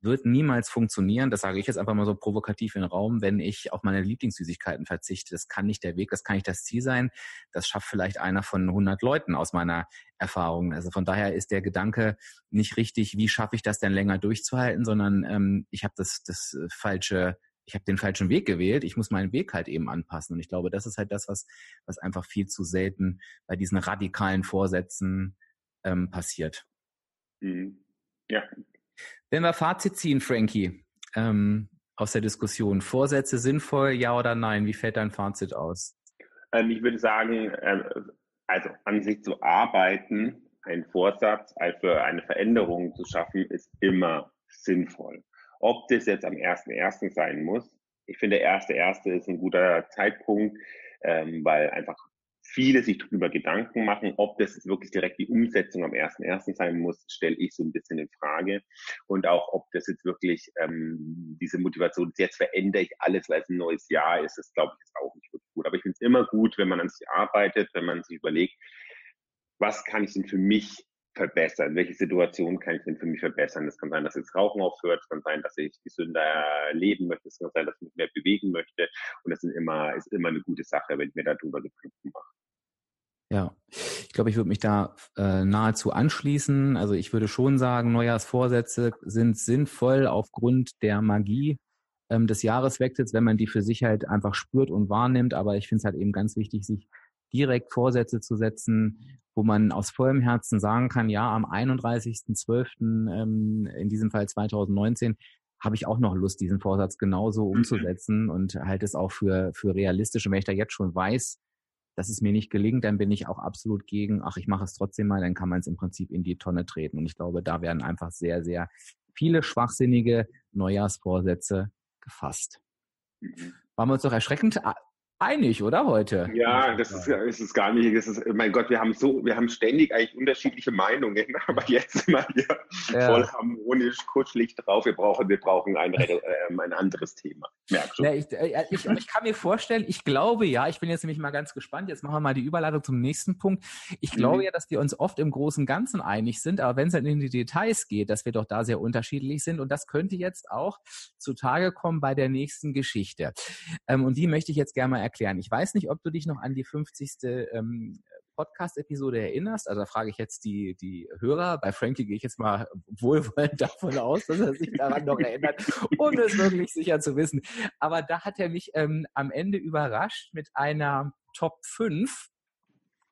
wird niemals funktionieren, das sage ich jetzt einfach mal so provokativ in den Raum, wenn ich auf meine Lieblingssüßigkeiten verzichte. Das kann nicht der Weg, das kann nicht das Ziel sein. Das schafft vielleicht einer von 100 Leuten aus meiner Erfahrung. Also von daher ist der Gedanke nicht richtig, wie schaffe ich das denn länger durchzuhalten, sondern ähm, ich habe das, das falsche ich habe den falschen Weg gewählt, ich muss meinen Weg halt eben anpassen. Und ich glaube, das ist halt das, was, was einfach viel zu selten bei diesen radikalen Vorsätzen ähm, passiert. Mhm. Ja, wenn wir Fazit ziehen, Frankie, ähm, aus der Diskussion, Vorsätze sinnvoll, ja oder nein? Wie fällt dein Fazit aus? Ähm, ich würde sagen, ähm, also an sich zu arbeiten, einen Vorsatz für eine Veränderung zu schaffen, ist immer sinnvoll. Ob das jetzt am 1.1. sein muss, ich finde, der 1.1. ist ein guter Zeitpunkt, ähm, weil einfach viele sich darüber Gedanken machen, ob das wirklich direkt die Umsetzung am 1.1. sein muss, stelle ich so ein bisschen in Frage. Und auch, ob das jetzt wirklich ähm, diese Motivation, jetzt verändere ich alles, weil es ein neues Jahr ist, das glaube ich ist auch nicht wirklich gut. Aber ich finde es immer gut, wenn man an sich arbeitet, wenn man sich überlegt, was kann ich denn für mich verbessern? Welche Situation kann ich denn für mich verbessern? Das kann sein, dass jetzt Rauchen aufhört, es kann sein, dass ich gesünder leben möchte, es kann sein, dass ich mich mehr bewegen möchte. Und das sind immer, ist immer eine gute Sache, wenn ich mir darüber Gedanken mache. Ja, ich glaube, ich würde mich da äh, nahezu anschließen. Also ich würde schon sagen, Neujahrsvorsätze sind sinnvoll aufgrund der Magie ähm, des Jahreswechsels, wenn man die für sich halt einfach spürt und wahrnimmt. Aber ich finde es halt eben ganz wichtig, sich direkt Vorsätze zu setzen, wo man aus vollem Herzen sagen kann, ja, am 31.12., ähm, in diesem Fall 2019, habe ich auch noch Lust, diesen Vorsatz genauso mhm. umzusetzen und halte es auch für, für realistisch. Und wenn ich da jetzt schon weiß, dass es mir nicht gelingt, dann bin ich auch absolut gegen, ach, ich mache es trotzdem mal, dann kann man es im Prinzip in die Tonne treten. Und ich glaube, da werden einfach sehr, sehr viele schwachsinnige Neujahrsvorsätze gefasst. Mhm. Waren wir uns doch erschreckend einig, oder heute? Ja, das ist, ist es gar nicht. Das ist, mein Gott, wir haben so, wir haben ständig eigentlich unterschiedliche Meinungen, (laughs) aber jetzt sind wir hier ja. voll harmonisch, kuschelig drauf. Wir brauchen, wir brauchen ein, äh, ein anderes Thema. Merkst du? Ja, ich, äh, ich, ich, kann mir vorstellen, ich glaube ja, ich bin jetzt nämlich mal ganz gespannt. Jetzt machen wir mal die Überleitung zum nächsten Punkt. Ich glaube mhm. ja, dass wir uns oft im Großen und Ganzen einig sind, aber wenn es dann in die Details geht, dass wir doch da sehr unterschiedlich sind und das könnte jetzt auch zutage kommen bei der nächsten Geschichte. Ähm, und die möchte ich jetzt gerne mal erklären. Ich weiß nicht, ob du dich noch an die 50. Ähm, Podcast-Episode erinnerst. Also da frage ich jetzt die, die Hörer. Bei Frankie gehe ich jetzt mal wohlwollend davon aus, dass er sich daran noch erinnert, ohne es wirklich sicher zu wissen. Aber da hat er mich ähm, am Ende überrascht mit einer Top 5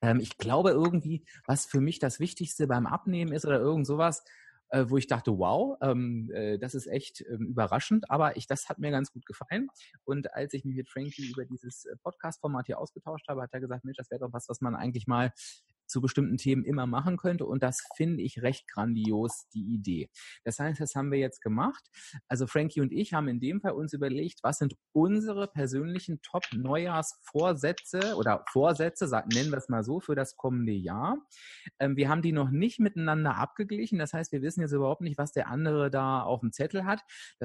ähm, ich glaube irgendwie, was für mich das Wichtigste beim Abnehmen ist oder irgend sowas, äh, wo ich dachte, wow, ähm, äh, das ist echt ähm, überraschend, aber ich, das hat mir ganz gut gefallen. Und als ich mich mit Frankie über dieses äh, Podcast-Format hier ausgetauscht habe, hat er gesagt, Mensch, das wäre doch was, was man eigentlich mal zu bestimmten Themen immer machen könnte. Und das finde ich recht grandios, die Idee. Das heißt, das haben wir jetzt gemacht. Also Frankie und ich haben in dem Fall uns überlegt, was sind unsere persönlichen Top-Neujahrsvorsätze oder Vorsätze, nennen wir es mal so, für das kommende Jahr. Ähm, wir haben die noch nicht miteinander abgeglichen. Das heißt, wir wissen jetzt überhaupt nicht, was der andere da auf dem Zettel hat.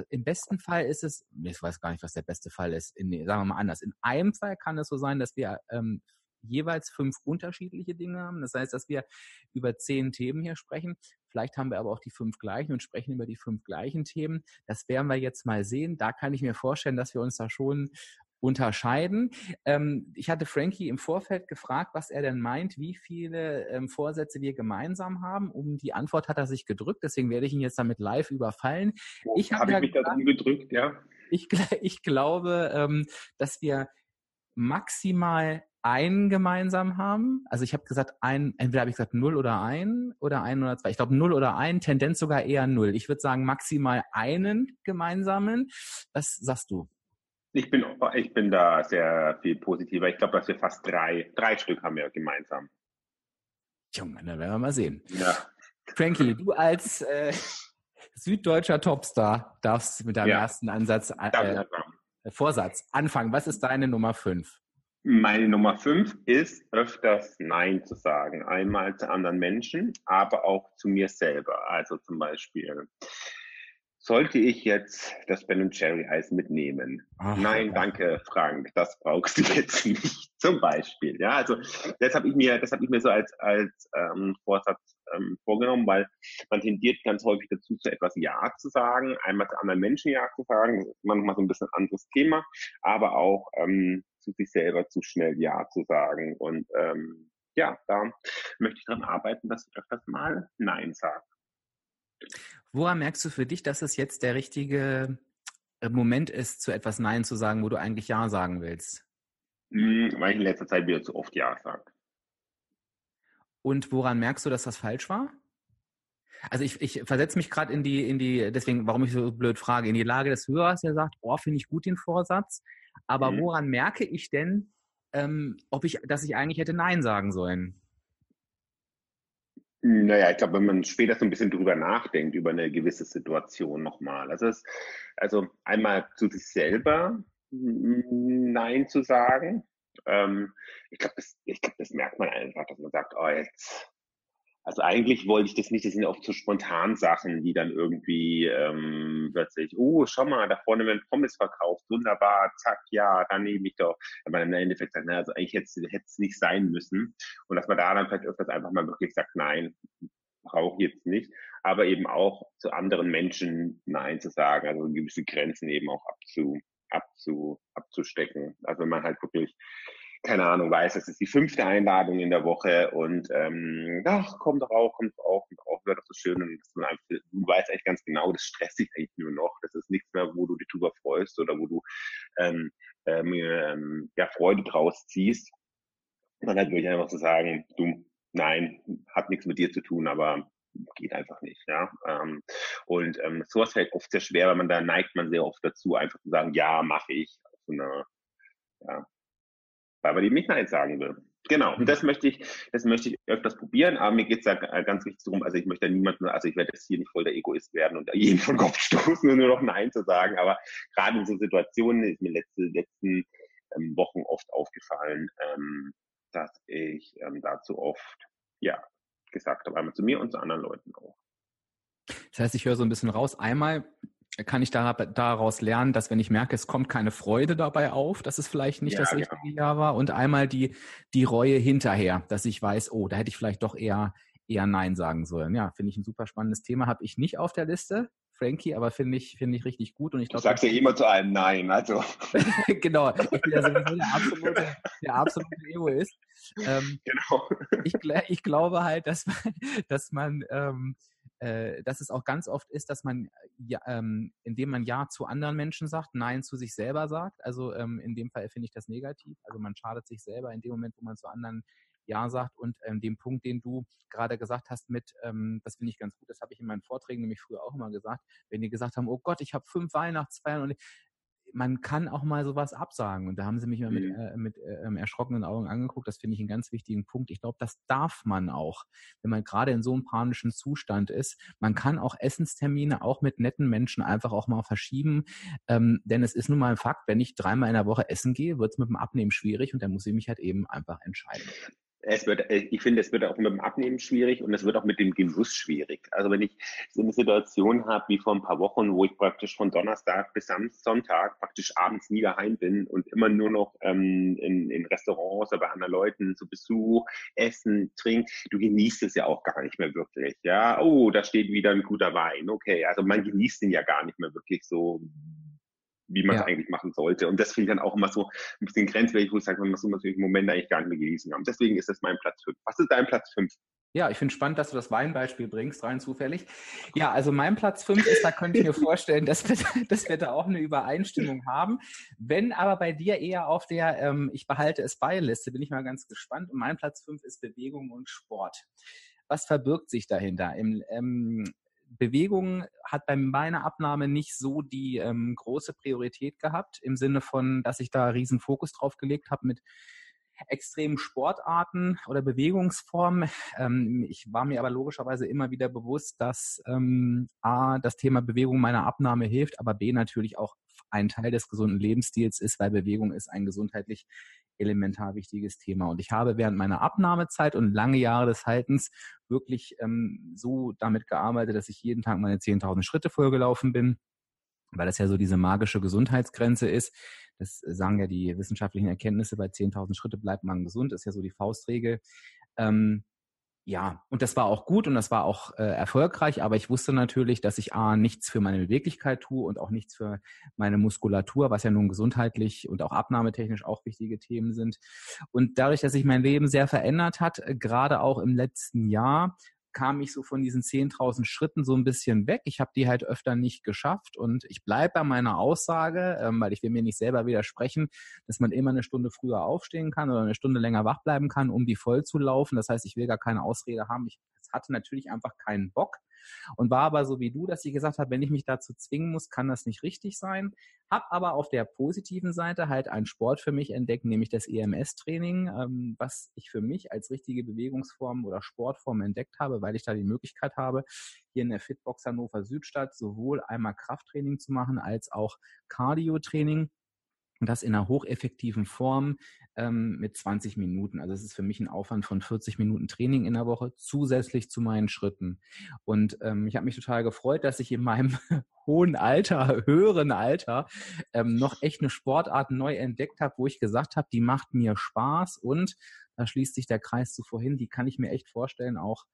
Im besten Fall ist es, ich weiß gar nicht, was der beste Fall ist. In, sagen wir mal anders. In einem Fall kann es so sein, dass wir ähm, jeweils fünf unterschiedliche Dinge haben. Das heißt, dass wir über zehn Themen hier sprechen. Vielleicht haben wir aber auch die fünf gleichen und sprechen über die fünf gleichen Themen. Das werden wir jetzt mal sehen. Da kann ich mir vorstellen, dass wir uns da schon unterscheiden. Ähm, ich hatte Frankie im Vorfeld gefragt, was er denn meint, wie viele ähm, Vorsätze wir gemeinsam haben. Um die Antwort hat er sich gedrückt, deswegen werde ich ihn jetzt damit live überfallen. Oh, ich habe hab ja mich da drum gedrückt, ja. Ich, ich glaube, ähm, dass wir maximal einen gemeinsam haben. Also ich habe gesagt, ein, entweder habe ich gesagt null oder ein oder ein oder zwei. Ich glaube null oder ein, Tendenz sogar eher null. Ich würde sagen maximal einen gemeinsamen. Was sagst du? Ich bin, ich bin da sehr viel positiver. Ich glaube, dass wir fast drei, drei Stück haben wir gemeinsam. Junge, dann werden wir mal sehen. Ja. Frankie, du als äh, (laughs) süddeutscher Topstar darfst mit deinem ja. ersten Ansatz, äh, Vorsatz anfangen. Was ist deine Nummer fünf? Meine Nummer fünf ist öfters Nein zu sagen. Einmal zu anderen Menschen, aber auch zu mir selber. Also zum Beispiel, sollte ich jetzt das Ben Cherry Eis mitnehmen? Ach, Nein, danke, Frank, das brauchst du (laughs) jetzt nicht. Zum Beispiel. Ja, also das habe ich mir, das habe ich mir so als als ähm, Vorsatz ähm, vorgenommen, weil man tendiert ganz häufig dazu, zu etwas Ja zu sagen, einmal zu anderen Menschen Ja zu sagen, das ist manchmal so ein bisschen ein anderes Thema, aber auch ähm, zu sich selber zu schnell Ja zu sagen. Und ähm, ja, da möchte ich dran arbeiten, dass ich öfters mal Nein sage. Woran merkst du für dich, dass es jetzt der richtige äh, Moment ist, zu etwas Nein zu sagen, wo du eigentlich Ja sagen willst? Hm, weil ich in letzter Zeit wieder zu oft Ja sage. Und woran merkst du, dass das falsch war? Also ich, ich versetze mich gerade in die, in die, deswegen, warum ich so blöd frage, in die Lage des Hörers, der sagt, oh, finde ich gut den Vorsatz. Aber mhm. woran merke ich denn, ähm, ob ich, dass ich eigentlich hätte Nein sagen sollen? Naja, ich glaube, wenn man später so ein bisschen drüber nachdenkt, über eine gewisse Situation nochmal. Also, es, also einmal zu sich selber Nein zu sagen. Ähm, ich glaube, das, glaub, das merkt man einfach, dass man sagt, oh, jetzt also eigentlich wollte ich das nicht, das sind oft so spontan Sachen, die dann irgendwie ähm, plötzlich, oh, schau mal, da vorne werden Pommes verkauft, wunderbar, zack, ja, dann nehme ich doch. Aber im Endeffekt sagt, na, also eigentlich hätte es nicht sein müssen. Und dass man da dann vielleicht öfters einfach mal wirklich sagt, nein, brauche ich jetzt nicht. Aber eben auch zu anderen Menschen Nein zu sagen, also gewisse Grenzen eben auch abzu, abzu, abzustecken. Also wenn man halt wirklich keine Ahnung, weiß, es ist die fünfte Einladung in der Woche und ähm, ach, komm doch auch, komm doch auch, komm doch auch, wäre doch so schön. Und einfach, du weißt eigentlich ganz genau, das stresst dich eigentlich nur noch. Das ist nichts mehr, wo du dich drüber freust oder wo du ähm, ähm, ähm, ja, Freude draus ziehst. dann halt wirklich einfach zu so sagen, du, nein, hat nichts mit dir zu tun, aber geht einfach nicht, ja. Ähm, und ähm, sowas fällt oft sehr schwer, weil man da neigt man sehr oft dazu, einfach zu sagen, ja, mache ich. Auf so einer, ja, weil man eben nicht Nein sagen will. Genau, und das möchte ich, das möchte ich öfters probieren, aber mir geht es da ganz wichtig darum, also ich möchte niemanden, also ich werde jetzt hier nicht voll der Egoist werden und jeden von Kopf stoßen und (laughs) nur noch Nein zu sagen, aber gerade in so Situationen ist mir letzte, letzten ähm, Wochen oft aufgefallen, ähm, dass ich ähm, dazu oft, ja, gesagt habe, einmal zu mir und zu anderen Leuten auch. Das heißt, ich höre so ein bisschen raus, einmal kann ich daraus lernen, dass wenn ich merke, es kommt keine Freude dabei auf, dass es vielleicht nicht ja, das richtige genau. Jahr war und einmal die, die Reue hinterher, dass ich weiß, oh, da hätte ich vielleicht doch eher, eher Nein sagen sollen. Ja, finde ich ein super spannendes Thema, habe ich nicht auf der Liste. Frankie, aber finde ich, finde ich richtig gut. Und ich glaube, du sagst ja immer zu einem Nein, also. (laughs) genau, (laughs) ich bin ja sowieso der absolute, der absolute Egoist. Ähm, genau. ich, ich glaube halt, dass man, dass man ähm, äh, dass es auch ganz oft ist, dass man, ja, ähm, indem man Ja zu anderen Menschen sagt, Nein zu sich selber sagt. Also ähm, in dem Fall finde ich das negativ. Also man schadet sich selber in dem Moment, wo man zu anderen ja sagt. Und ähm, dem Punkt, den du gerade gesagt hast mit, ähm, das finde ich ganz gut, das habe ich in meinen Vorträgen nämlich früher auch immer gesagt, wenn die gesagt haben, oh Gott, ich habe fünf Weihnachtsfeiern und man kann auch mal sowas absagen. Und da haben sie mich mal mit, mhm. äh, mit äh, ähm, erschrockenen Augen angeguckt. Das finde ich einen ganz wichtigen Punkt. Ich glaube, das darf man auch, wenn man gerade in so einem panischen Zustand ist. Man kann auch Essenstermine auch mit netten Menschen einfach auch mal verschieben. Ähm, denn es ist nun mal ein Fakt, wenn ich dreimal in der Woche essen gehe, wird es mit dem Abnehmen schwierig und dann muss ich mich halt eben einfach entscheiden es wird, äh, ich finde, es wird auch mit dem Abnehmen schwierig und es wird auch mit dem Genuss schwierig. Also wenn ich so eine Situation habe wie vor ein paar Wochen, wo ich praktisch von Donnerstag bis Sonntag praktisch abends nie daheim bin und immer nur noch ähm, in, in Restaurants oder bei anderen Leuten zu Besuch, essen, trinken, du genießt es ja auch gar nicht mehr wirklich. Ja, oh, da steht wieder ein guter Wein. Okay, also man genießt ihn ja gar nicht mehr wirklich so wie man es ja. eigentlich machen sollte. Und das finde ich dann auch immer so ein bisschen grenzwertig, wo ich sage, man muss natürlich im Moment eigentlich gar nicht mehr gelesen haben. Deswegen ist das mein Platz 5. Was ist dein Platz 5? Ja, ich finde spannend, dass du das Weinbeispiel bringst, rein zufällig. Ja, also mein Platz 5 ist, da könnte ich mir (laughs) vorstellen, dass wir, dass wir da auch eine Übereinstimmung haben. Wenn aber bei dir eher auf der ähm, Ich behalte es bei Liste, bin ich mal ganz gespannt. Und mein Platz 5 ist Bewegung und Sport. Was verbirgt sich dahinter? Im, ähm, Bewegung hat bei meiner Abnahme nicht so die ähm, große Priorität gehabt, im Sinne von, dass ich da riesen Fokus drauf gelegt habe mit extremen Sportarten oder Bewegungsformen. Ähm, ich war mir aber logischerweise immer wieder bewusst, dass ähm, A, das Thema Bewegung meiner Abnahme hilft, aber B, natürlich auch ein Teil des gesunden Lebensstils ist, weil Bewegung ist ein gesundheitlich elementar wichtiges Thema. Und ich habe während meiner Abnahmezeit und lange Jahre des Haltens wirklich ähm, so damit gearbeitet, dass ich jeden Tag meine 10.000 Schritte vorgelaufen bin, weil das ja so diese magische Gesundheitsgrenze ist. Das sagen ja die wissenschaftlichen Erkenntnisse, bei 10.000 Schritte bleibt man gesund, ist ja so die Faustregel. Ähm, ja, und das war auch gut und das war auch äh, erfolgreich, aber ich wusste natürlich, dass ich A, nichts für meine Beweglichkeit tue und auch nichts für meine Muskulatur, was ja nun gesundheitlich und auch abnahmetechnisch auch wichtige Themen sind. Und dadurch, dass sich mein Leben sehr verändert hat, äh, gerade auch im letzten Jahr, kam ich so von diesen 10.000 Schritten so ein bisschen weg. Ich habe die halt öfter nicht geschafft und ich bleibe bei meiner Aussage, ähm, weil ich will mir nicht selber widersprechen, dass man immer eine Stunde früher aufstehen kann oder eine Stunde länger wach bleiben kann, um die voll zu laufen. Das heißt, ich will gar keine Ausrede haben. Ich hatte natürlich einfach keinen Bock und war aber so wie du, dass ich gesagt habe, wenn ich mich dazu zwingen muss, kann das nicht richtig sein. Hab aber auf der positiven Seite halt einen Sport für mich entdeckt, nämlich das EMS-Training, ähm, was ich für mich als richtige Bewegungsform oder Sportform entdeckt habe, weil ich da die Möglichkeit habe, hier in der Fitbox Hannover Südstadt sowohl einmal Krafttraining zu machen als auch Cardio-Training und das in einer hocheffektiven Form ähm, mit 20 Minuten. Also es ist für mich ein Aufwand von 40 Minuten Training in der Woche zusätzlich zu meinen Schritten. Und ähm, ich habe mich total gefreut, dass ich in meinem (laughs) hohen Alter, (laughs) höheren Alter, ähm, noch echt eine Sportart neu entdeckt habe, wo ich gesagt habe, die macht mir Spaß und da schließt sich der Kreis zu vorhin, die kann ich mir echt vorstellen, auch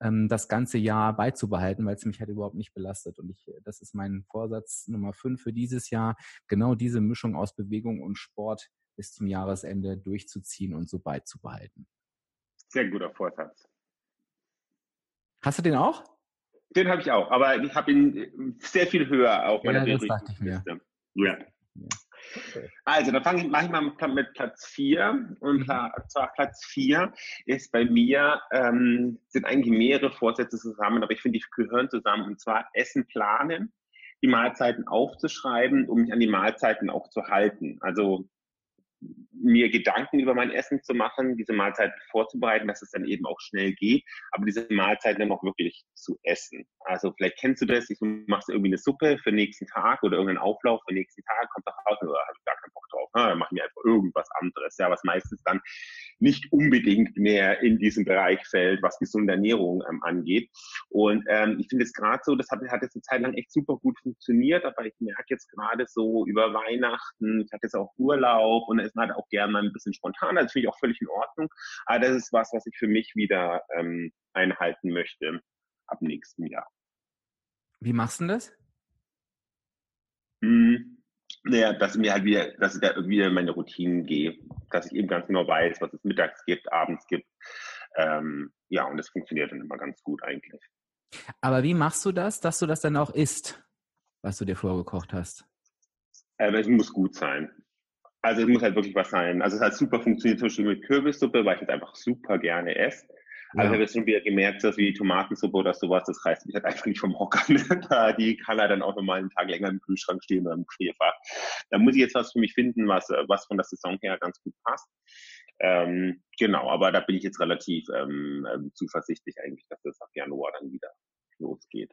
ähm, das ganze Jahr beizubehalten, weil es mich halt überhaupt nicht belastet. Und ich, das ist mein Vorsatz Nummer fünf für dieses Jahr, genau diese Mischung aus Bewegung und Sport bis zum Jahresende durchzuziehen und so beizubehalten. Sehr guter Vorsatz. Hast du den auch? Den habe ich auch, aber ich habe ihn sehr viel höher auf meiner ja, das dachte ich mir. Ja. ja. Also, dann fange ich, mache ich mal mit Platz 4. Und mhm. zwar Platz 4 ist bei mir, ähm, sind eigentlich mehrere Vorsätze zusammen, aber ich finde, die gehören zusammen. Und zwar Essen planen, die Mahlzeiten aufzuschreiben, um mich an die Mahlzeiten auch zu halten. Also mir Gedanken über mein Essen zu machen, diese Mahlzeit vorzubereiten, dass es dann eben auch schnell geht, aber diese Mahlzeiten dann auch wirklich zu essen. Also vielleicht kennst du das, du machst irgendwie eine Suppe für den nächsten Tag oder irgendeinen Auflauf für den nächsten Tag, kommt nach Hause, oder habe ich gar keinen Bock drauf, ne? dann machen wir einfach irgendwas anderes, ja, was meistens dann nicht unbedingt mehr in diesem Bereich fällt, was gesunde Ernährung ähm, angeht. Und ähm, ich finde es gerade so, das hat, hat jetzt eine Zeit lang echt super gut funktioniert, aber ich merke jetzt gerade so über Weihnachten, ich hatte jetzt auch Urlaub und es hat auch gerne mal ein bisschen spontaner, das finde ich auch völlig in Ordnung. Aber das ist was, was ich für mich wieder ähm, einhalten möchte ab nächstem Jahr. Wie machst du das? Hm. Naja, dass mir halt wieder, dass ich da irgendwie in meine Routinen gehe, dass ich eben ganz genau weiß, was es mittags gibt, abends gibt. Ähm, ja, und das funktioniert dann immer ganz gut eigentlich. Aber wie machst du das, dass du das dann auch isst, was du dir vorgekocht hast? Äh, es muss gut sein. Also es muss halt wirklich was sein. Also es hat super funktioniert, zum Beispiel mit Kürbissuppe, weil ich das einfach super gerne esse. Also ja. ich habe jetzt schon wieder gemerkt, dass wie Tomatensuppe oder sowas, das reißt mich halt (laughs) einfach nicht vom Hocker. (laughs) Die kann halt dann auch nochmal einen Tag länger im Kühlschrank stehen oder im Gefrierfach. Da muss ich jetzt was für mich finden, was, was von der Saison her ganz gut passt. Ähm, genau, aber da bin ich jetzt relativ ähm, ähm zuversichtlich eigentlich, dass das ab Januar dann wieder losgeht.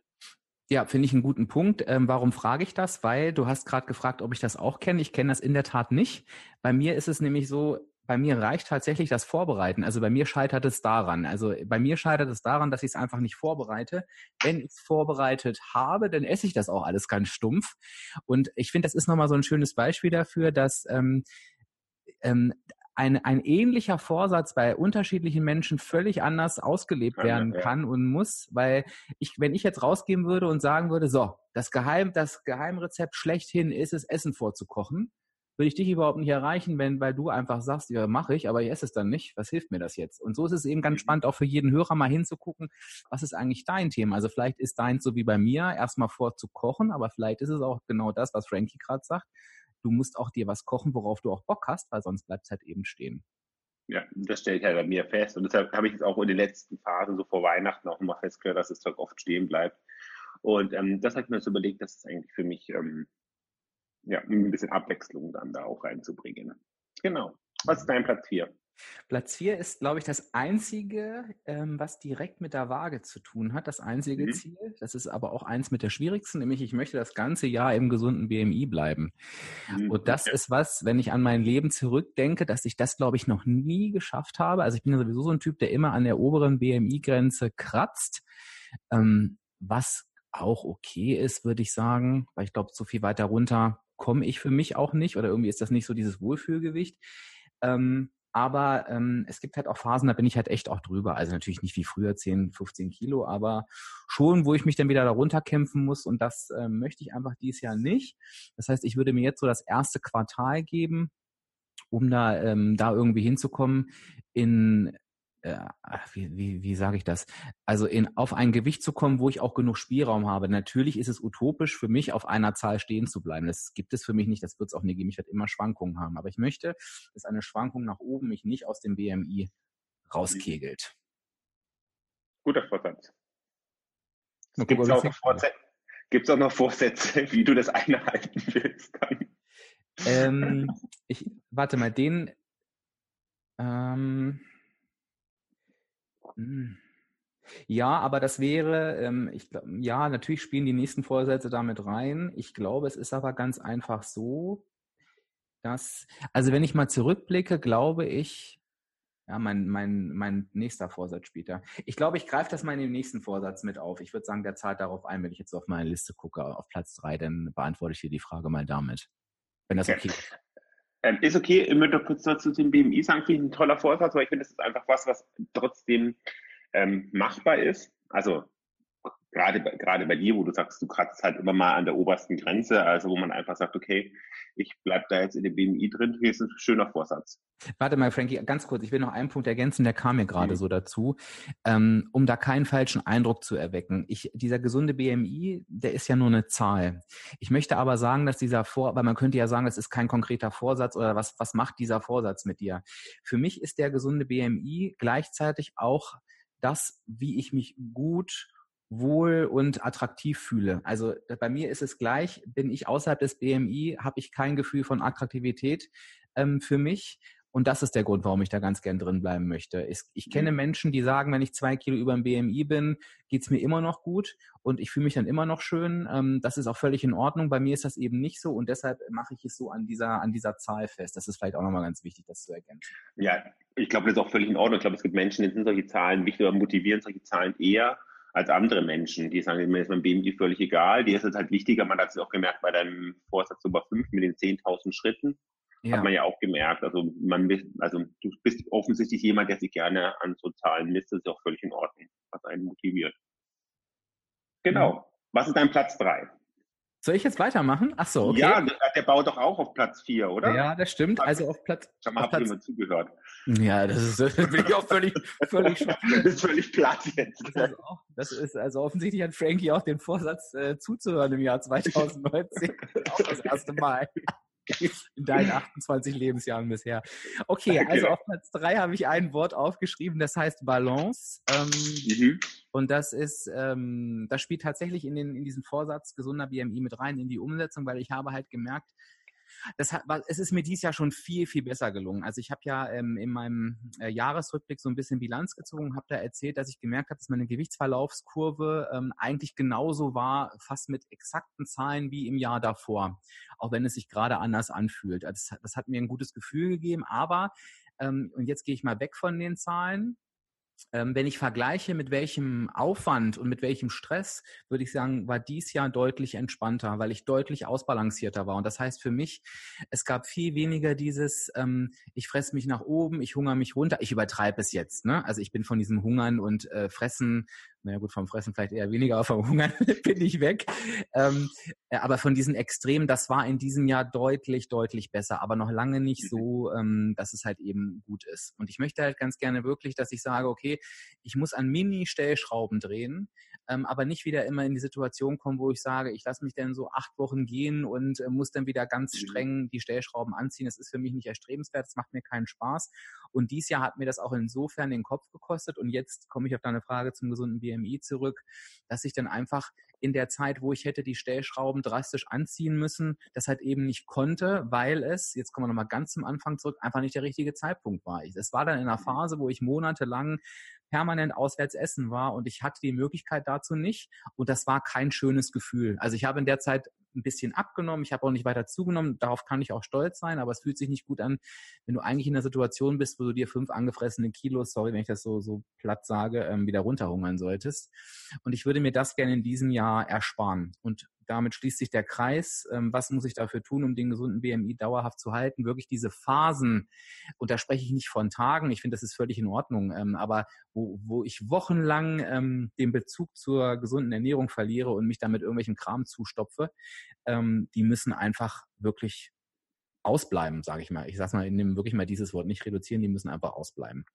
Ja, finde ich einen guten Punkt. Ähm, warum frage ich das? Weil du hast gerade gefragt, ob ich das auch kenne. Ich kenne das in der Tat nicht. Bei mir ist es nämlich so, bei mir reicht tatsächlich das Vorbereiten. Also bei mir scheitert es daran. Also bei mir scheitert es daran, dass ich es einfach nicht vorbereite. Wenn ich es vorbereitet habe, dann esse ich das auch alles ganz stumpf. Und ich finde, das ist nochmal so ein schönes Beispiel dafür, dass ähm, ähm, ein, ein ähnlicher Vorsatz bei unterschiedlichen Menschen völlig anders ausgelebt werden kann und muss, weil ich, wenn ich jetzt rausgehen würde und sagen würde, so, das Geheim, das Geheimrezept schlechthin ist es, Essen vorzukochen, würde ich dich überhaupt nicht erreichen, wenn, weil du einfach sagst, ja, mache ich, aber ich esse es dann nicht. Was hilft mir das jetzt? Und so ist es eben ganz mhm. spannend, auch für jeden Hörer mal hinzugucken, was ist eigentlich dein Thema? Also vielleicht ist dein so wie bei mir, erstmal vorzukochen, aber vielleicht ist es auch genau das, was Frankie gerade sagt du musst auch dir was kochen, worauf du auch Bock hast, weil sonst bleibt es halt eben stehen. Ja, das stelle ich halt bei mir fest. Und deshalb habe ich jetzt auch in den letzten Phasen, so vor Weihnachten, auch immer festgestellt, dass das Zeug oft stehen bleibt. Und ähm, das habe ich mir so überlegt, dass es eigentlich für mich ähm, ja, ein bisschen Abwechslung dann da auch reinzubringen. Genau. Was ist dein Platz 4? Platz 4 ist, glaube ich, das einzige, ähm, was direkt mit der Waage zu tun hat. Das einzige mhm. Ziel. Das ist aber auch eins mit der schwierigsten, nämlich ich möchte das ganze Jahr im gesunden BMI bleiben. Mhm. Und das ist was, wenn ich an mein Leben zurückdenke, dass ich das, glaube ich, noch nie geschafft habe. Also ich bin ja sowieso so ein Typ, der immer an der oberen BMI-Grenze kratzt. Ähm, was auch okay ist, würde ich sagen, weil ich glaube, so viel weiter runter komme ich für mich auch nicht oder irgendwie ist das nicht so dieses Wohlfühlgewicht. Ähm, aber ähm, es gibt halt auch Phasen, da bin ich halt echt auch drüber. Also natürlich nicht wie früher 10, 15 Kilo, aber schon, wo ich mich dann wieder darunter kämpfen muss. Und das äh, möchte ich einfach dieses Jahr nicht. Das heißt, ich würde mir jetzt so das erste Quartal geben, um da, ähm, da irgendwie hinzukommen in äh, wie, wie, wie sage ich das? Also in, auf ein Gewicht zu kommen, wo ich auch genug Spielraum habe. Natürlich ist es utopisch für mich, auf einer Zahl stehen zu bleiben. Das gibt es für mich nicht, das wird es auch nie geben. Ich werde immer Schwankungen haben. Aber ich möchte, dass eine Schwankung nach oben mich nicht aus dem BMI rauskegelt. Guter Vorsatz. Gibt es auch, auch, noch Vorsätze, (laughs) wie du das einhalten willst? Ähm, ich, warte mal, den ähm, hm. Ja, aber das wäre, ähm, ich glaube, ja, natürlich spielen die nächsten Vorsätze damit rein. Ich glaube, es ist aber ganz einfach so, dass, also wenn ich mal zurückblicke, glaube ich, ja, mein, mein, mein nächster Vorsatz später. Ich glaube, ich greife das mal in den nächsten Vorsatz mit auf. Ich würde sagen, der zahlt darauf ein, wenn ich jetzt auf meine Liste gucke, auf Platz drei, dann beantworte ich dir die Frage mal damit. Wenn das okay ist. Ähm, ist okay, ich möchte kurz dazu zum BMI sagen, finde ich ein toller Vorsatz, weil ich finde, das ist einfach was, was trotzdem ähm, machbar ist. Also gerade, gerade bei dir, wo du sagst, du kratzt halt immer mal an der obersten Grenze, also wo man einfach sagt, okay, ich bleib da jetzt in dem BMI drin, hier ist ein schöner Vorsatz. Warte mal, Frankie, ganz kurz, ich will noch einen Punkt ergänzen, der kam mir gerade mhm. so dazu, ähm, um da keinen falschen Eindruck zu erwecken. Ich, dieser gesunde BMI, der ist ja nur eine Zahl. Ich möchte aber sagen, dass dieser Vor, weil man könnte ja sagen, das ist kein konkreter Vorsatz oder was, was macht dieser Vorsatz mit dir? Für mich ist der gesunde BMI gleichzeitig auch das, wie ich mich gut wohl und attraktiv fühle. Also bei mir ist es gleich, bin ich außerhalb des BMI, habe ich kein Gefühl von Attraktivität ähm, für mich. Und das ist der Grund, warum ich da ganz gern drin bleiben möchte. Ich, ich kenne mhm. Menschen, die sagen, wenn ich zwei Kilo über dem BMI bin, geht's mir immer noch gut und ich fühle mich dann immer noch schön. Ähm, das ist auch völlig in Ordnung. Bei mir ist das eben nicht so und deshalb mache ich es so an dieser, an dieser Zahl fest. Das ist vielleicht auch nochmal ganz wichtig, das zu ergänzen. Ja, ich glaube, das ist auch völlig in Ordnung. Ich glaube, es gibt Menschen, denen sind solche Zahlen wichtig oder motivieren solche Zahlen eher als andere Menschen, die sagen, mir ist mein BMI völlig egal. Die ist es halt wichtiger. Man hat es auch gemerkt bei deinem Vorsatz über fünf mit den 10.000 Schritten. Ja. Hat man ja auch gemerkt. Also man, also du bist offensichtlich jemand, der sich gerne an so Zahlen misst. Das ist auch völlig in Ordnung, was einen motiviert. Genau. Mhm. Was ist dein Platz drei? Soll ich jetzt weitermachen? Ach so, okay. Ja, der, baut doch auch auf Platz 4, oder? Ja, das stimmt. Also auf Platz. Schau mal, immer zugehört. Ja, das ist, (laughs) das bin ich auch völlig, völlig (laughs) Das ist völlig platt jetzt. Das ist, auch, das ist, also offensichtlich hat Frankie auch den Vorsatz äh, zuzuhören im Jahr 2019. (laughs) auch das erste Mal. (laughs) in deinen 28 Lebensjahren bisher. Okay, okay. also auf Platz 3 habe ich ein Wort aufgeschrieben, das heißt Balance. Ähm, mhm. Und das ist, ähm, das spielt tatsächlich in, den, in diesen Vorsatz gesunder BMI mit rein, in die Umsetzung, weil ich habe halt gemerkt, das hat, es ist mir dieses Jahr schon viel, viel besser gelungen. Also ich habe ja ähm, in meinem äh, Jahresrückblick so ein bisschen Bilanz gezogen, habe da erzählt, dass ich gemerkt habe, dass meine Gewichtsverlaufskurve ähm, eigentlich genauso war, fast mit exakten Zahlen wie im Jahr davor, auch wenn es sich gerade anders anfühlt. Also das, das hat mir ein gutes Gefühl gegeben, aber ähm, und jetzt gehe ich mal weg von den Zahlen wenn ich vergleiche, mit welchem Aufwand und mit welchem Stress, würde ich sagen, war dies Jahr deutlich entspannter, weil ich deutlich ausbalancierter war. Und das heißt für mich, es gab viel weniger dieses, ähm, ich fresse mich nach oben, ich hungere mich runter. Ich übertreibe es jetzt. Ne? Also ich bin von diesem Hungern und äh, Fressen naja gut, vom Fressen vielleicht eher weniger, aber vom Hungern (laughs) bin ich weg. Ähm, äh, aber von diesen Extremen, das war in diesem Jahr deutlich, deutlich besser, aber noch lange nicht mhm. so, ähm, dass es halt eben gut ist. Und ich möchte halt ganz gerne wirklich, dass ich sage, okay, ich muss an Mini-Stellschrauben drehen, ähm, aber nicht wieder immer in die Situation kommen, wo ich sage, ich lasse mich dann so acht Wochen gehen und äh, muss dann wieder ganz mhm. streng die Stellschrauben anziehen. Das ist für mich nicht erstrebenswert, das macht mir keinen Spaß. Und dieses Jahr hat mir das auch insofern den Kopf gekostet. Und jetzt komme ich auf deine Frage zum gesunden BMI zurück, dass ich dann einfach in der Zeit, wo ich hätte die Stellschrauben drastisch anziehen müssen, das halt eben nicht konnte, weil es, jetzt kommen wir nochmal ganz zum Anfang zurück, einfach nicht der richtige Zeitpunkt war. Es war dann in einer mhm. Phase, wo ich monatelang permanent auswärts essen war und ich hatte die Möglichkeit dazu nicht und das war kein schönes Gefühl. Also ich habe in der Zeit ein bisschen abgenommen, ich habe auch nicht weiter zugenommen, darauf kann ich auch stolz sein, aber es fühlt sich nicht gut an, wenn du eigentlich in einer Situation bist, wo du dir fünf angefressene Kilos, sorry, wenn ich das so, so platt sage, ähm, wieder runterhungern solltest. Und ich würde mir das gerne in diesem Jahr ersparen. Und damit schließt sich der Kreis. Ähm, was muss ich dafür tun, um den gesunden BMI dauerhaft zu halten? Wirklich diese Phasen, und da spreche ich nicht von Tagen, ich finde, das ist völlig in Ordnung, ähm, aber wo, wo ich wochenlang ähm, den Bezug zur gesunden Ernährung verliere und mich damit irgendwelchen Kram zustopfe, die müssen einfach wirklich ausbleiben, sage ich mal. Ich sage mal, ich nehme wirklich mal dieses Wort nicht reduzieren, die müssen einfach ausbleiben.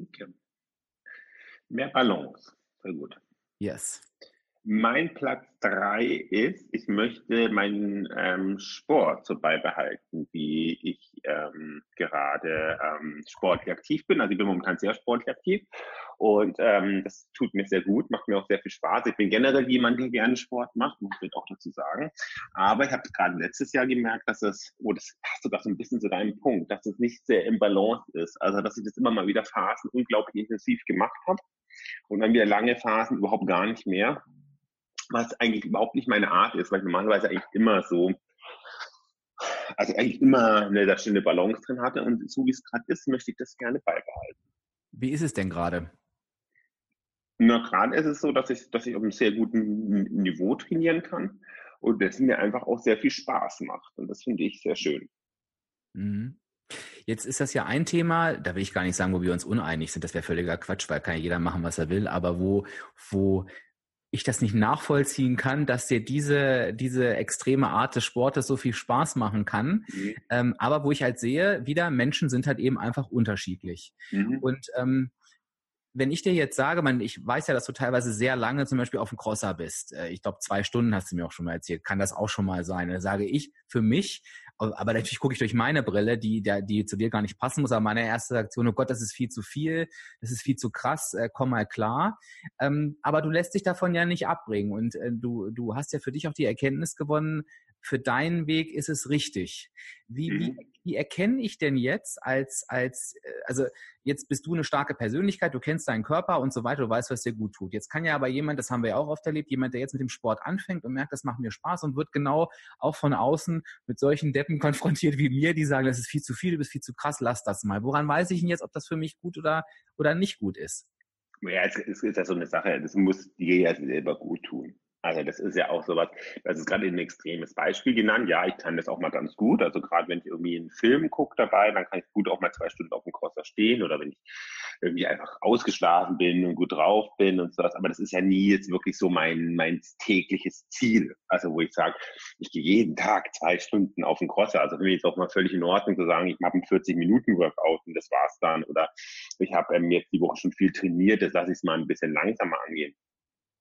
Okay. Mehr Balance. Sehr gut. Yes. Mein Platz drei ist, ich möchte meinen ähm, Sport so beibehalten, wie ich ähm, gerade ähm, sportlich aktiv bin. Also ich bin momentan sehr sportlich aktiv und ähm, das tut mir sehr gut, macht mir auch sehr viel Spaß. Ich bin generell jemand, der gerne Sport macht, muss ich auch dazu sagen. Aber ich habe gerade letztes Jahr gemerkt, dass es, oh, das passt sogar so ein bisschen zu deinem Punkt, dass es nicht sehr im Balance ist. Also dass ich das immer mal wieder Phasen unglaublich intensiv gemacht habe und dann wieder lange Phasen überhaupt gar nicht mehr was eigentlich überhaupt nicht meine Art ist, weil ich normalerweise eigentlich immer so, also eigentlich immer eine, da eine Balance drin hatte und so wie es gerade ist, möchte ich das gerne beibehalten. Wie ist es denn gerade? Na, gerade ist es so, dass ich, dass ich auf einem sehr guten Niveau trainieren kann und das mir einfach auch sehr viel Spaß macht und das finde ich sehr schön. Mhm. Jetzt ist das ja ein Thema, da will ich gar nicht sagen, wo wir uns uneinig sind, das wäre völliger Quatsch, weil kann ja jeder machen, was er will, aber wo, wo ich das nicht nachvollziehen kann, dass dir diese, diese extreme Art des Sportes so viel Spaß machen kann. Mhm. Ähm, aber wo ich halt sehe, wieder, Menschen sind halt eben einfach unterschiedlich. Mhm. Und ähm, wenn ich dir jetzt sage, man, ich weiß ja, dass du teilweise sehr lange zum Beispiel auf dem Crosser bist. Äh, ich glaube, zwei Stunden hast du mir auch schon mal erzählt. Kann das auch schon mal sein? Da sage ich, für mich aber natürlich gucke ich durch meine Brille, die, die zu dir gar nicht passen muss. Aber meine erste Reaktion, oh Gott, das ist viel zu viel, das ist viel zu krass, äh, komm mal klar. Ähm, aber du lässt dich davon ja nicht abbringen. Und äh, du, du hast ja für dich auch die Erkenntnis gewonnen, für deinen Weg ist es richtig. Wie, mhm. wie, wie erkenne ich denn jetzt als, als, äh, also jetzt bist du eine starke Persönlichkeit, du kennst deinen Körper und so weiter, du weißt, was dir gut tut. Jetzt kann ja aber jemand, das haben wir ja auch oft erlebt, jemand, der jetzt mit dem Sport anfängt und merkt, das macht mir Spaß und wird genau auch von außen mit solchen Deppen (laughs) konfrontiert wie mir, die sagen, das ist viel zu viel, du bist viel zu krass, lass das mal. Woran weiß ich denn jetzt, ob das für mich gut oder, oder nicht gut ist? Ja, es, es ist ja so eine Sache, das muss dir ja selber gut tun. Also das ist ja auch sowas, das ist gerade ein extremes Beispiel genannt. Ja, ich kann das auch mal ganz gut. Also gerade wenn ich irgendwie einen Film gucke dabei, dann kann ich gut auch mal zwei Stunden auf dem Crosser stehen oder wenn ich irgendwie einfach ausgeschlafen bin und gut drauf bin und sowas. Aber das ist ja nie jetzt wirklich so mein, mein tägliches Ziel. Also wo ich sage, ich gehe jeden Tag zwei Stunden auf den Crosser. Also für mich ist auch mal völlig in Ordnung zu sagen, ich mache einen 40 Minuten Workout und das war's dann. Oder ich habe ähm, jetzt die Woche schon viel trainiert, das lasse ich es mal ein bisschen langsamer angehen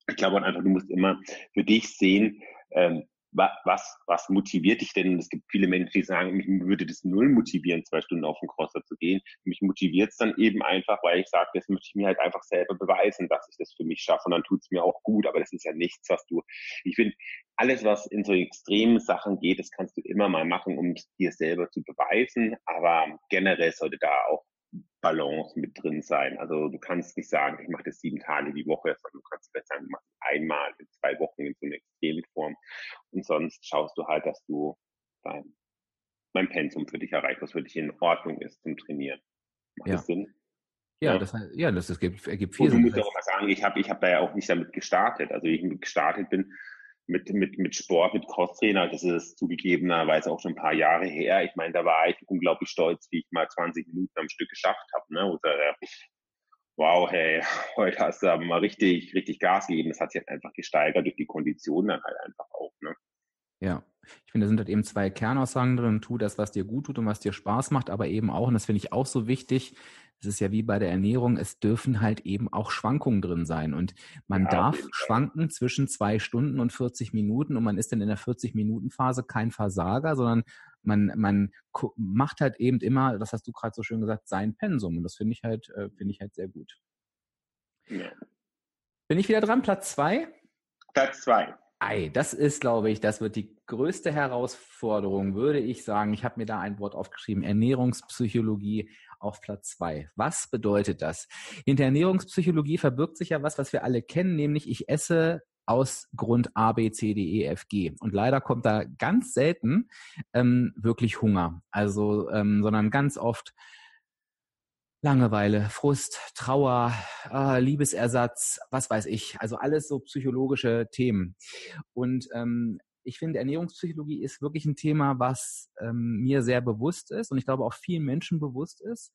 ich glaube einfach, du musst immer für dich sehen, ähm, was, was motiviert dich denn? Es gibt viele Menschen, die sagen, mich würde das null motivieren, zwei Stunden auf den Crosser zu gehen. Mich motiviert es dann eben einfach, weil ich sage, das möchte ich mir halt einfach selber beweisen, dass ich das für mich schaffe und dann tut es mir auch gut. Aber das ist ja nichts, was du, ich finde, alles, was in so extremen Sachen geht, das kannst du immer mal machen, um es dir selber zu beweisen. Aber generell sollte da auch Balance mit drin sein. Also du kannst nicht sagen, ich mache das sieben Tage die Woche, sondern du kannst vielleicht sagen, du machst einmal in zwei Wochen in so einer Extremform. Und sonst schaust du halt, dass du dein, dein Pensum für dich erreichst, was für dich in Ordnung ist zum Trainieren. Macht ja. das Sinn? Ja, ja. das, ja, das, das ergibt, ergibt viel Sinn. Du musst auch mal sagen, ich habe ich hab da ja auch nicht damit gestartet. Also ich gestartet bin mit, mit, mit Sport, mit Crosstrainer, das ist zugegebenerweise auch schon ein paar Jahre her. Ich meine, da war ich unglaublich stolz, wie ich mal 20 Minuten am Stück geschafft habe. Ne? Oder, wow, hey, (laughs) heute hast du aber mal richtig, richtig Gas gegeben. Das hat sich halt einfach gesteigert durch die Konditionen dann halt einfach auch. Ne? Ja, ich finde, da sind halt eben zwei Kernaussagen drin. Tu das, was dir gut tut und was dir Spaß macht, aber eben auch, und das finde ich auch so wichtig, es ist ja wie bei der Ernährung, es dürfen halt eben auch Schwankungen drin sein. Und man ja, darf schwanken zwischen zwei Stunden und 40 Minuten und man ist dann in der 40-Minuten-Phase kein Versager, sondern man, man macht halt eben immer, das hast du gerade so schön gesagt, sein Pensum. Und das finde ich halt, äh, finde ich halt sehr gut. Ja. Bin ich wieder dran? Platz zwei? Platz zwei. Ei, das ist, glaube ich, das wird die größte Herausforderung, würde ich sagen. Ich habe mir da ein Wort aufgeschrieben, Ernährungspsychologie auf Platz zwei. Was bedeutet das? Hinter Ernährungspsychologie verbirgt sich ja was, was wir alle kennen, nämlich ich esse aus Grund A, B, C, D, E, F, G. Und leider kommt da ganz selten ähm, wirklich Hunger. Also, ähm, sondern ganz oft Langeweile, Frust, Trauer, äh, Liebesersatz, was weiß ich. Also alles so psychologische Themen. Und ähm, ich finde, Ernährungspsychologie ist wirklich ein Thema, was ähm, mir sehr bewusst ist und ich glaube auch vielen Menschen bewusst ist.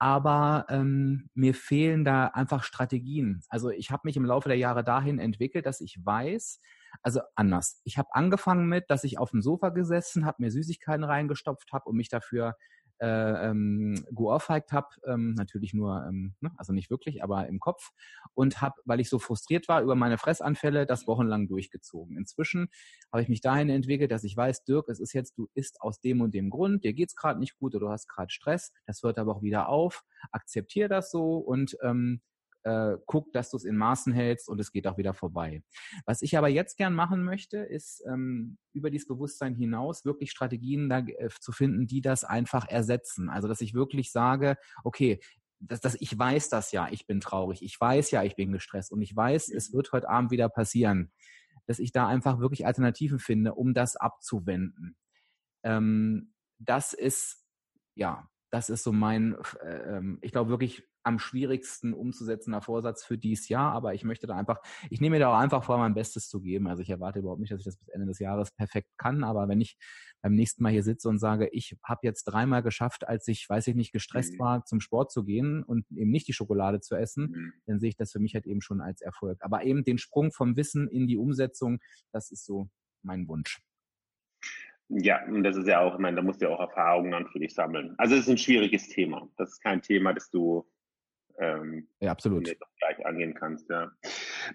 Aber ähm, mir fehlen da einfach Strategien. Also ich habe mich im Laufe der Jahre dahin entwickelt, dass ich weiß, also anders. Ich habe angefangen mit, dass ich auf dem Sofa gesessen habe, mir Süßigkeiten reingestopft habe und mich dafür äh, ähm, geohrfeigt habe, ähm, natürlich nur, ähm, ne, also nicht wirklich, aber im Kopf und habe, weil ich so frustriert war über meine Fressanfälle, das wochenlang durchgezogen. Inzwischen habe ich mich dahin entwickelt, dass ich weiß, Dirk, es ist jetzt, du isst aus dem und dem Grund, dir geht's gerade nicht gut oder du hast gerade Stress, das hört aber auch wieder auf, akzeptier das so und ähm, äh, guck, dass du es in Maßen hältst und es geht auch wieder vorbei. Was ich aber jetzt gern machen möchte, ist ähm, über dieses Bewusstsein hinaus wirklich Strategien da, äh, zu finden, die das einfach ersetzen. Also dass ich wirklich sage, okay, dass, dass ich weiß das ja, ich bin traurig, ich weiß ja, ich bin gestresst und ich weiß, es wird heute Abend wieder passieren, dass ich da einfach wirklich Alternativen finde, um das abzuwenden. Ähm, das ist ja, das ist so mein, äh, ähm, ich glaube wirklich am schwierigsten umzusetzender Vorsatz für dieses Jahr, aber ich möchte da einfach, ich nehme mir da auch einfach vor, mein Bestes zu geben. Also ich erwarte überhaupt nicht, dass ich das bis Ende des Jahres perfekt kann, aber wenn ich beim nächsten Mal hier sitze und sage, ich habe jetzt dreimal geschafft, als ich, weiß ich nicht, gestresst mhm. war, zum Sport zu gehen und eben nicht die Schokolade zu essen, mhm. dann sehe ich das für mich halt eben schon als Erfolg. Aber eben den Sprung vom Wissen in die Umsetzung, das ist so mein Wunsch. Ja, und das ist ja auch, ich meine, da musst du ja auch Erfahrungen dann für dich sammeln. Also es ist ein schwieriges Thema. Das ist kein Thema, das du ähm, ja, absolut. gleich angehen kannst. Ja.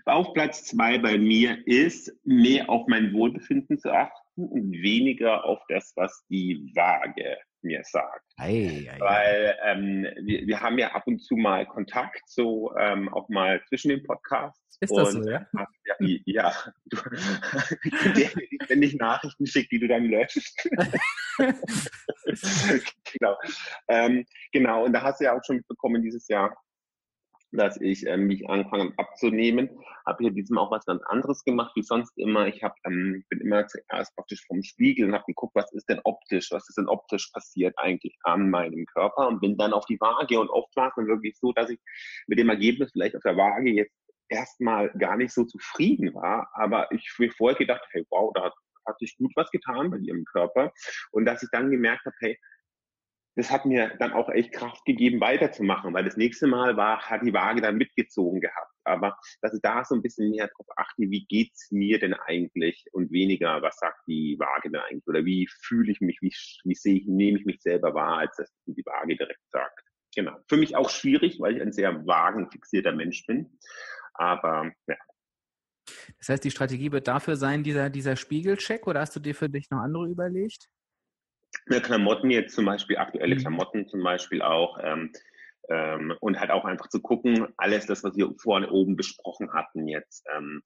Auf Platz zwei bei mir ist, mehr auf mein Wohlbefinden zu achten und weniger auf das, was die Waage mir sagt. Ei, ei, Weil ähm, wir, wir haben ja ab und zu mal Kontakt, so ähm, auch mal zwischen den Podcasts. Ist das und, so, ja? Ja, ja du, (laughs) wenn ich Nachrichten schicke, die du dann löscht. (laughs) (laughs) genau. Ähm, genau, und da hast du ja auch schon mitbekommen dieses Jahr, dass ich ähm, mich angefangen abzunehmen. Habe hier diesem auch was ganz anderes gemacht wie sonst immer. Ich hab, ähm, bin immer zuerst praktisch vom Spiegel und habe geguckt, was ist denn optisch, was ist denn optisch passiert eigentlich an meinem Körper und bin dann auf die Waage und oft war es dann wirklich so, dass ich mit dem Ergebnis vielleicht auf der Waage jetzt erstmal gar nicht so zufrieden war, aber ich mir vorher gedacht, hey, wow, da hat sich gut was getan bei ihrem Körper und dass ich dann gemerkt habe, hey, das hat mir dann auch echt Kraft gegeben, weiterzumachen, weil das nächste Mal war, hat die Waage dann mitgezogen gehabt. Aber dass ich da so ein bisschen mehr drauf achte, wie geht's mir denn eigentlich und weniger, was sagt die Waage denn eigentlich oder wie fühle ich mich, wie, wie sehe ich, nehme ich mich selber wahr, als dass die Waage direkt sagt. Genau. Für mich auch schwierig, weil ich ein sehr wagenfixierter Mensch bin. Aber ja, das heißt, die Strategie wird dafür sein, dieser, dieser Spiegelcheck, oder hast du dir für dich noch andere überlegt? Klamotten jetzt zum Beispiel, aktuelle mhm. Klamotten zum Beispiel auch. Ähm, ähm, und halt auch einfach zu gucken, alles das, was wir vorne oben besprochen hatten jetzt, ähm,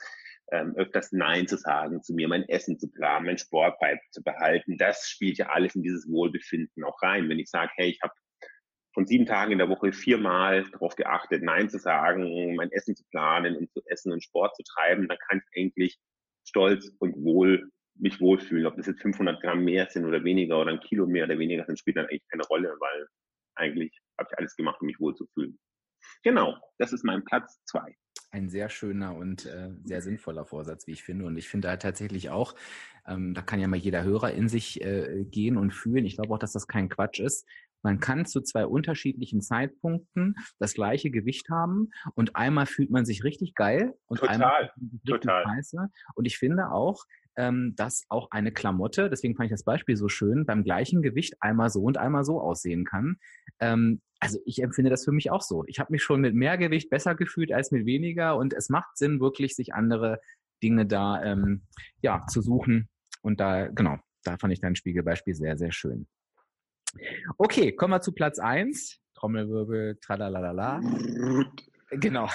ähm, öfters Nein zu sagen zu mir, mein Essen zu planen, mein Sport beizubehalten, das spielt ja alles in dieses Wohlbefinden auch rein. Wenn ich sage, hey, ich habe von sieben Tagen in der Woche viermal darauf geachtet, Nein zu sagen, mein Essen zu planen und zu essen und Sport zu treiben, dann kann ich eigentlich stolz und wohl mich wohlfühlen. Ob das jetzt 500 Gramm mehr sind oder weniger oder ein Kilo mehr oder weniger sind, spielt dann eigentlich keine Rolle, weil eigentlich habe ich alles gemacht, um mich wohlzufühlen. Genau, das ist mein Platz zwei. Ein sehr schöner und äh, sehr sinnvoller Vorsatz, wie ich finde. Und ich finde halt tatsächlich auch, ähm, da kann ja mal jeder Hörer in sich äh, gehen und fühlen. Ich glaube auch, dass das kein Quatsch ist. Man kann zu zwei unterschiedlichen Zeitpunkten das gleiche Gewicht haben und einmal fühlt man sich richtig geil und total, einmal total. scheiße. Und ich finde auch, ähm, dass auch eine Klamotte, deswegen fand ich das Beispiel so schön, beim gleichen Gewicht einmal so und einmal so aussehen kann. Ähm, also ich empfinde das für mich auch so. Ich habe mich schon mit mehr Gewicht besser gefühlt als mit weniger und es macht Sinn, wirklich sich andere Dinge da ähm, ja zu suchen. Und da, genau, da fand ich dein Spiegelbeispiel sehr, sehr schön. Okay, kommen wir zu Platz eins. Trommelwirbel, tralalala. Genau.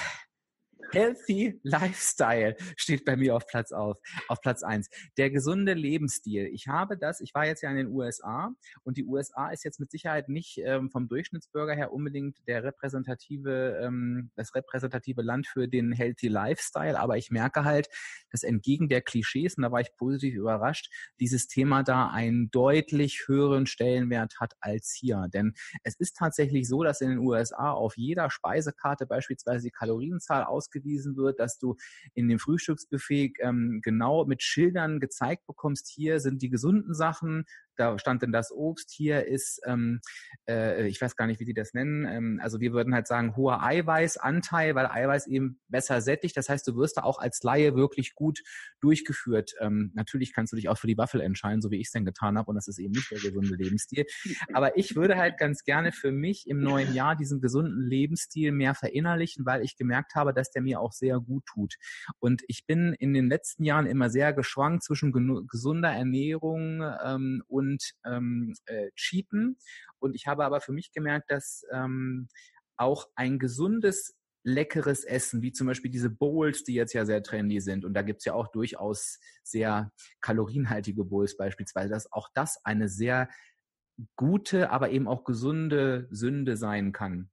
Healthy Lifestyle steht bei mir auf Platz auf, auf Platz eins. Der gesunde Lebensstil. Ich habe das, ich war jetzt ja in den USA und die USA ist jetzt mit Sicherheit nicht ähm, vom Durchschnittsbürger her unbedingt der repräsentative, ähm, das repräsentative Land für den Healthy Lifestyle, aber ich merke halt, dass entgegen der Klischees, und da war ich positiv überrascht, dieses Thema da einen deutlich höheren Stellenwert hat als hier. Denn es ist tatsächlich so, dass in den USA auf jeder Speisekarte beispielsweise die Kalorienzahl ausgewiesen ausgewiesen wird, dass du in dem Frühstücksbuffet ähm, genau mit Schildern gezeigt bekommst, hier sind die gesunden Sachen, da stand denn das Obst, hier ist, ähm, äh, ich weiß gar nicht, wie die das nennen, ähm, also wir würden halt sagen, hoher Eiweißanteil, weil Eiweiß eben besser sättigt. Das heißt, du wirst da auch als Laie wirklich gut durchgeführt. Ähm, natürlich kannst du dich auch für die Waffel entscheiden, so wie ich es denn getan habe, und das ist eben nicht der gesunde Lebensstil. Aber ich würde halt ganz gerne für mich im neuen Jahr diesen gesunden Lebensstil mehr verinnerlichen, weil ich gemerkt habe, dass der mir auch sehr gut tut. Und ich bin in den letzten Jahren immer sehr geschwankt zwischen gesunder Ernährung ähm, und und ähm, äh, Cheaten. Und ich habe aber für mich gemerkt, dass ähm, auch ein gesundes leckeres Essen, wie zum Beispiel diese Bowls, die jetzt ja sehr trendy sind. Und da gibt's ja auch durchaus sehr kalorienhaltige Bowls beispielsweise, dass auch das eine sehr gute, aber eben auch gesunde Sünde sein kann.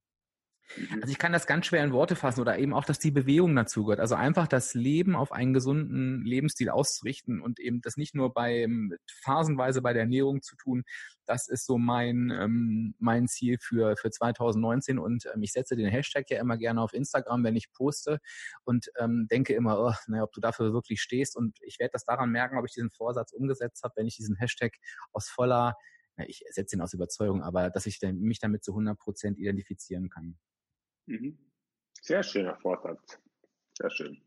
Mhm. Also ich kann das ganz schwer in Worte fassen oder eben auch, dass die Bewegung dazu gehört. Also einfach das Leben auf einen gesunden Lebensstil auszurichten und eben das nicht nur beim phasenweise bei der Ernährung zu tun. Das ist so mein ähm, mein Ziel für für 2019 und ähm, ich setze den Hashtag ja immer gerne auf Instagram, wenn ich poste und ähm, denke immer, oh, naja, ob du dafür wirklich stehst und ich werde das daran merken, ob ich diesen Vorsatz umgesetzt habe, wenn ich diesen Hashtag aus voller ich setze ihn aus Überzeugung, aber dass ich mich damit zu 100 Prozent identifizieren kann. Mhm. Sehr schöner Vorsatz. Sehr schön.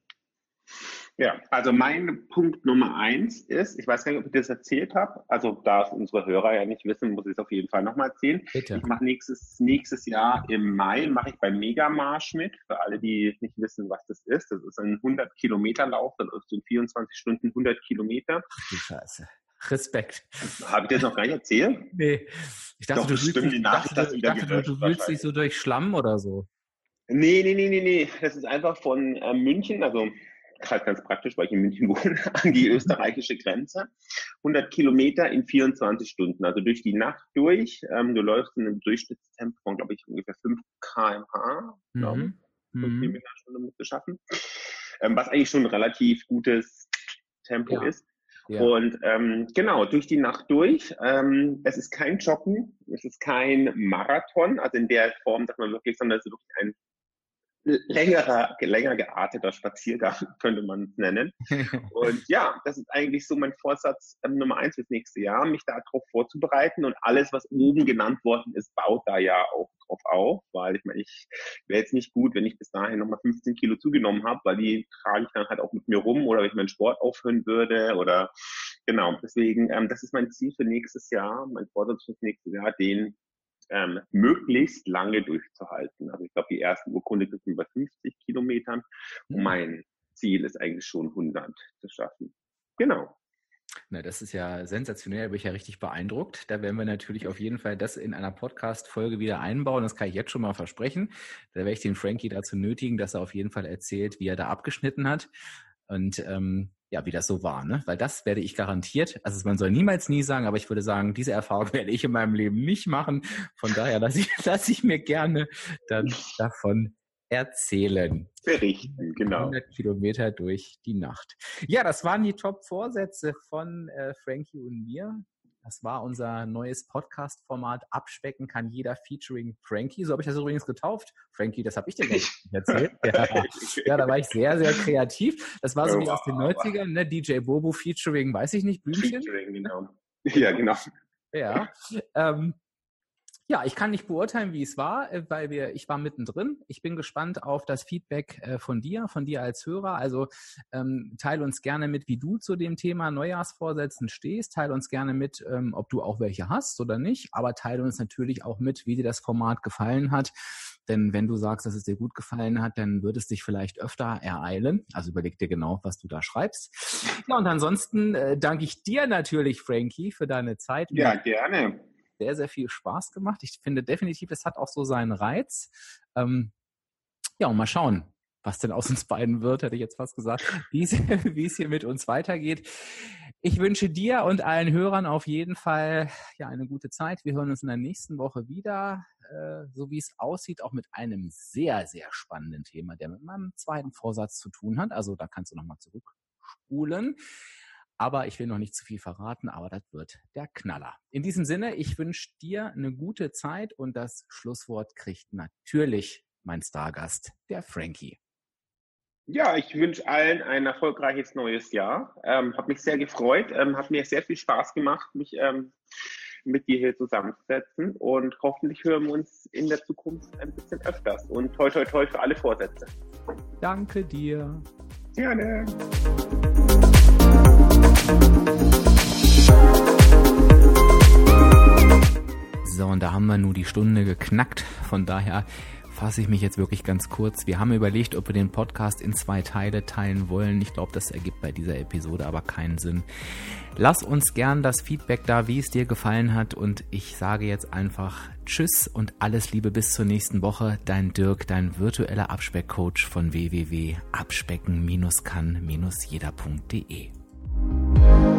Ja, also mein Punkt Nummer eins ist, ich weiß gar nicht, ob ich das erzählt habe, also da es unsere Hörer ja nicht wissen, muss ich es auf jeden Fall nochmal erzählen. Bitte. Ich mache nächstes, nächstes Jahr im Mai, mache ich beim Megamarsch mit, für alle, die nicht wissen, was das ist. Das ist ein 100 Kilometer Lauf, das ist in 24 Stunden 100 Kilometer. Du Scheiße. Respekt. Habe ich das noch gar nicht erzählt? Nee. Ich dachte, Doch, du, willst, dich, dachte, dachte, dachte, du, du willst dich so durch Schlamm oder so. Nee, nee, nee, nee, nee. Das ist einfach von äh, München, also gerade ganz praktisch, weil ich in München (laughs) wohne, an die österreichische Grenze. 100 Kilometer in 24 Stunden, also durch die Nacht durch. Ähm, du läufst in einem Durchschnittstempo von, glaube ich, ungefähr 5 kmh, glaube ich. Mhm. 5 mhm. Kilometer schon damit zu schaffen. Ähm, was eigentlich schon ein relativ gutes Tempo ja. ist. Ja. Und ähm, genau, durch die Nacht durch. Ähm, es ist kein Joggen, es ist kein Marathon, also in der Form, dass man wirklich, sondern es ist wirklich ein längerer, länger gearteter Spaziergang, (laughs) könnte man es nennen. (laughs) Und ja, das ist eigentlich so mein Vorsatz ähm, Nummer eins fürs nächste Jahr, mich darauf vorzubereiten. Und alles, was oben genannt worden ist, baut da ja auch drauf auf, weil ich meine, ich wäre jetzt nicht gut, wenn ich bis dahin nochmal 15 Kilo zugenommen habe, weil die trage ich dann halt auch mit mir rum oder wenn ich meinen Sport aufhören würde oder genau. Deswegen, ähm, das ist mein Ziel für nächstes Jahr, mein Vorsatz fürs nächste Jahr, den ähm, möglichst lange durchzuhalten. Also ich glaube, die ersten Urkunde sind über 50 Kilometern. Und mhm. mein Ziel ist eigentlich schon 100 zu schaffen. Genau. Na, das ist ja sensationell, da bin ich ja richtig beeindruckt. Da werden wir natürlich auf jeden Fall das in einer Podcast-Folge wieder einbauen. Das kann ich jetzt schon mal versprechen. Da werde ich den Frankie dazu nötigen, dass er auf jeden Fall erzählt, wie er da abgeschnitten hat. Und ähm, ja, wie das so war, ne? Weil das werde ich garantiert, also man soll niemals nie sagen, aber ich würde sagen, diese Erfahrung (laughs) werde ich in meinem Leben nicht machen. Von daher lasse ich, (laughs) lasse ich mir gerne dann davon erzählen. Berichten, genau. 100 Kilometer durch die Nacht. Ja, das waren die Top-Vorsätze von äh, Frankie und mir. Das war unser neues Podcast-Format. Abspecken kann jeder featuring Frankie. So habe ich das übrigens getauft. Frankie, das habe ich dir nicht (laughs) erzählt. Ja. ja. da war ich sehr, sehr kreativ. Das war so oh, wie aus den 90ern, ne? DJ Bobo featuring, weiß ich nicht, Blümchen. Featuring, genau. Ja, genau. Ja. Ähm, ja, ich kann nicht beurteilen, wie es war, äh, weil wir, ich war mittendrin. Ich bin gespannt auf das Feedback äh, von dir, von dir als Hörer. Also ähm, teile uns gerne mit, wie du zu dem Thema Neujahrsvorsätzen stehst. Teile uns gerne mit, ähm, ob du auch welche hast oder nicht. Aber teile uns natürlich auch mit, wie dir das Format gefallen hat. Denn wenn du sagst, dass es dir gut gefallen hat, dann wird es dich vielleicht öfter ereilen. Also überleg dir genau, was du da schreibst. Ja, und ansonsten äh, danke ich dir natürlich, Frankie, für deine Zeit. Ja, gerne sehr, sehr viel Spaß gemacht. Ich finde definitiv, es hat auch so seinen Reiz. Ähm, ja, und mal schauen, was denn aus uns beiden wird, hätte ich jetzt fast gesagt, (laughs) wie es hier mit uns weitergeht. Ich wünsche dir und allen Hörern auf jeden Fall ja eine gute Zeit. Wir hören uns in der nächsten Woche wieder, äh, so wie es aussieht, auch mit einem sehr, sehr spannenden Thema, der mit meinem zweiten Vorsatz zu tun hat. Also da kannst du nochmal zurückspulen. Aber ich will noch nicht zu viel verraten, aber das wird der Knaller. In diesem Sinne, ich wünsche dir eine gute Zeit und das Schlusswort kriegt natürlich mein Stargast, der Frankie. Ja, ich wünsche allen ein erfolgreiches neues Jahr. Ähm, habe mich sehr gefreut, ähm, hat mir sehr viel Spaß gemacht, mich ähm, mit dir hier zusammenzusetzen und hoffentlich hören wir uns in der Zukunft ein bisschen öfters und toi toi toi für alle Vorsätze. Danke dir. Gerne. So, und da haben wir nur die Stunde geknackt. Von daher fasse ich mich jetzt wirklich ganz kurz. Wir haben überlegt, ob wir den Podcast in zwei Teile teilen wollen. Ich glaube, das ergibt bei dieser Episode aber keinen Sinn. Lass uns gern das Feedback da, wie es dir gefallen hat. Und ich sage jetzt einfach Tschüss und alles Liebe bis zur nächsten Woche. Dein Dirk, dein virtueller Abspeckcoach von www.abspecken-kann-jeder.de. Thank you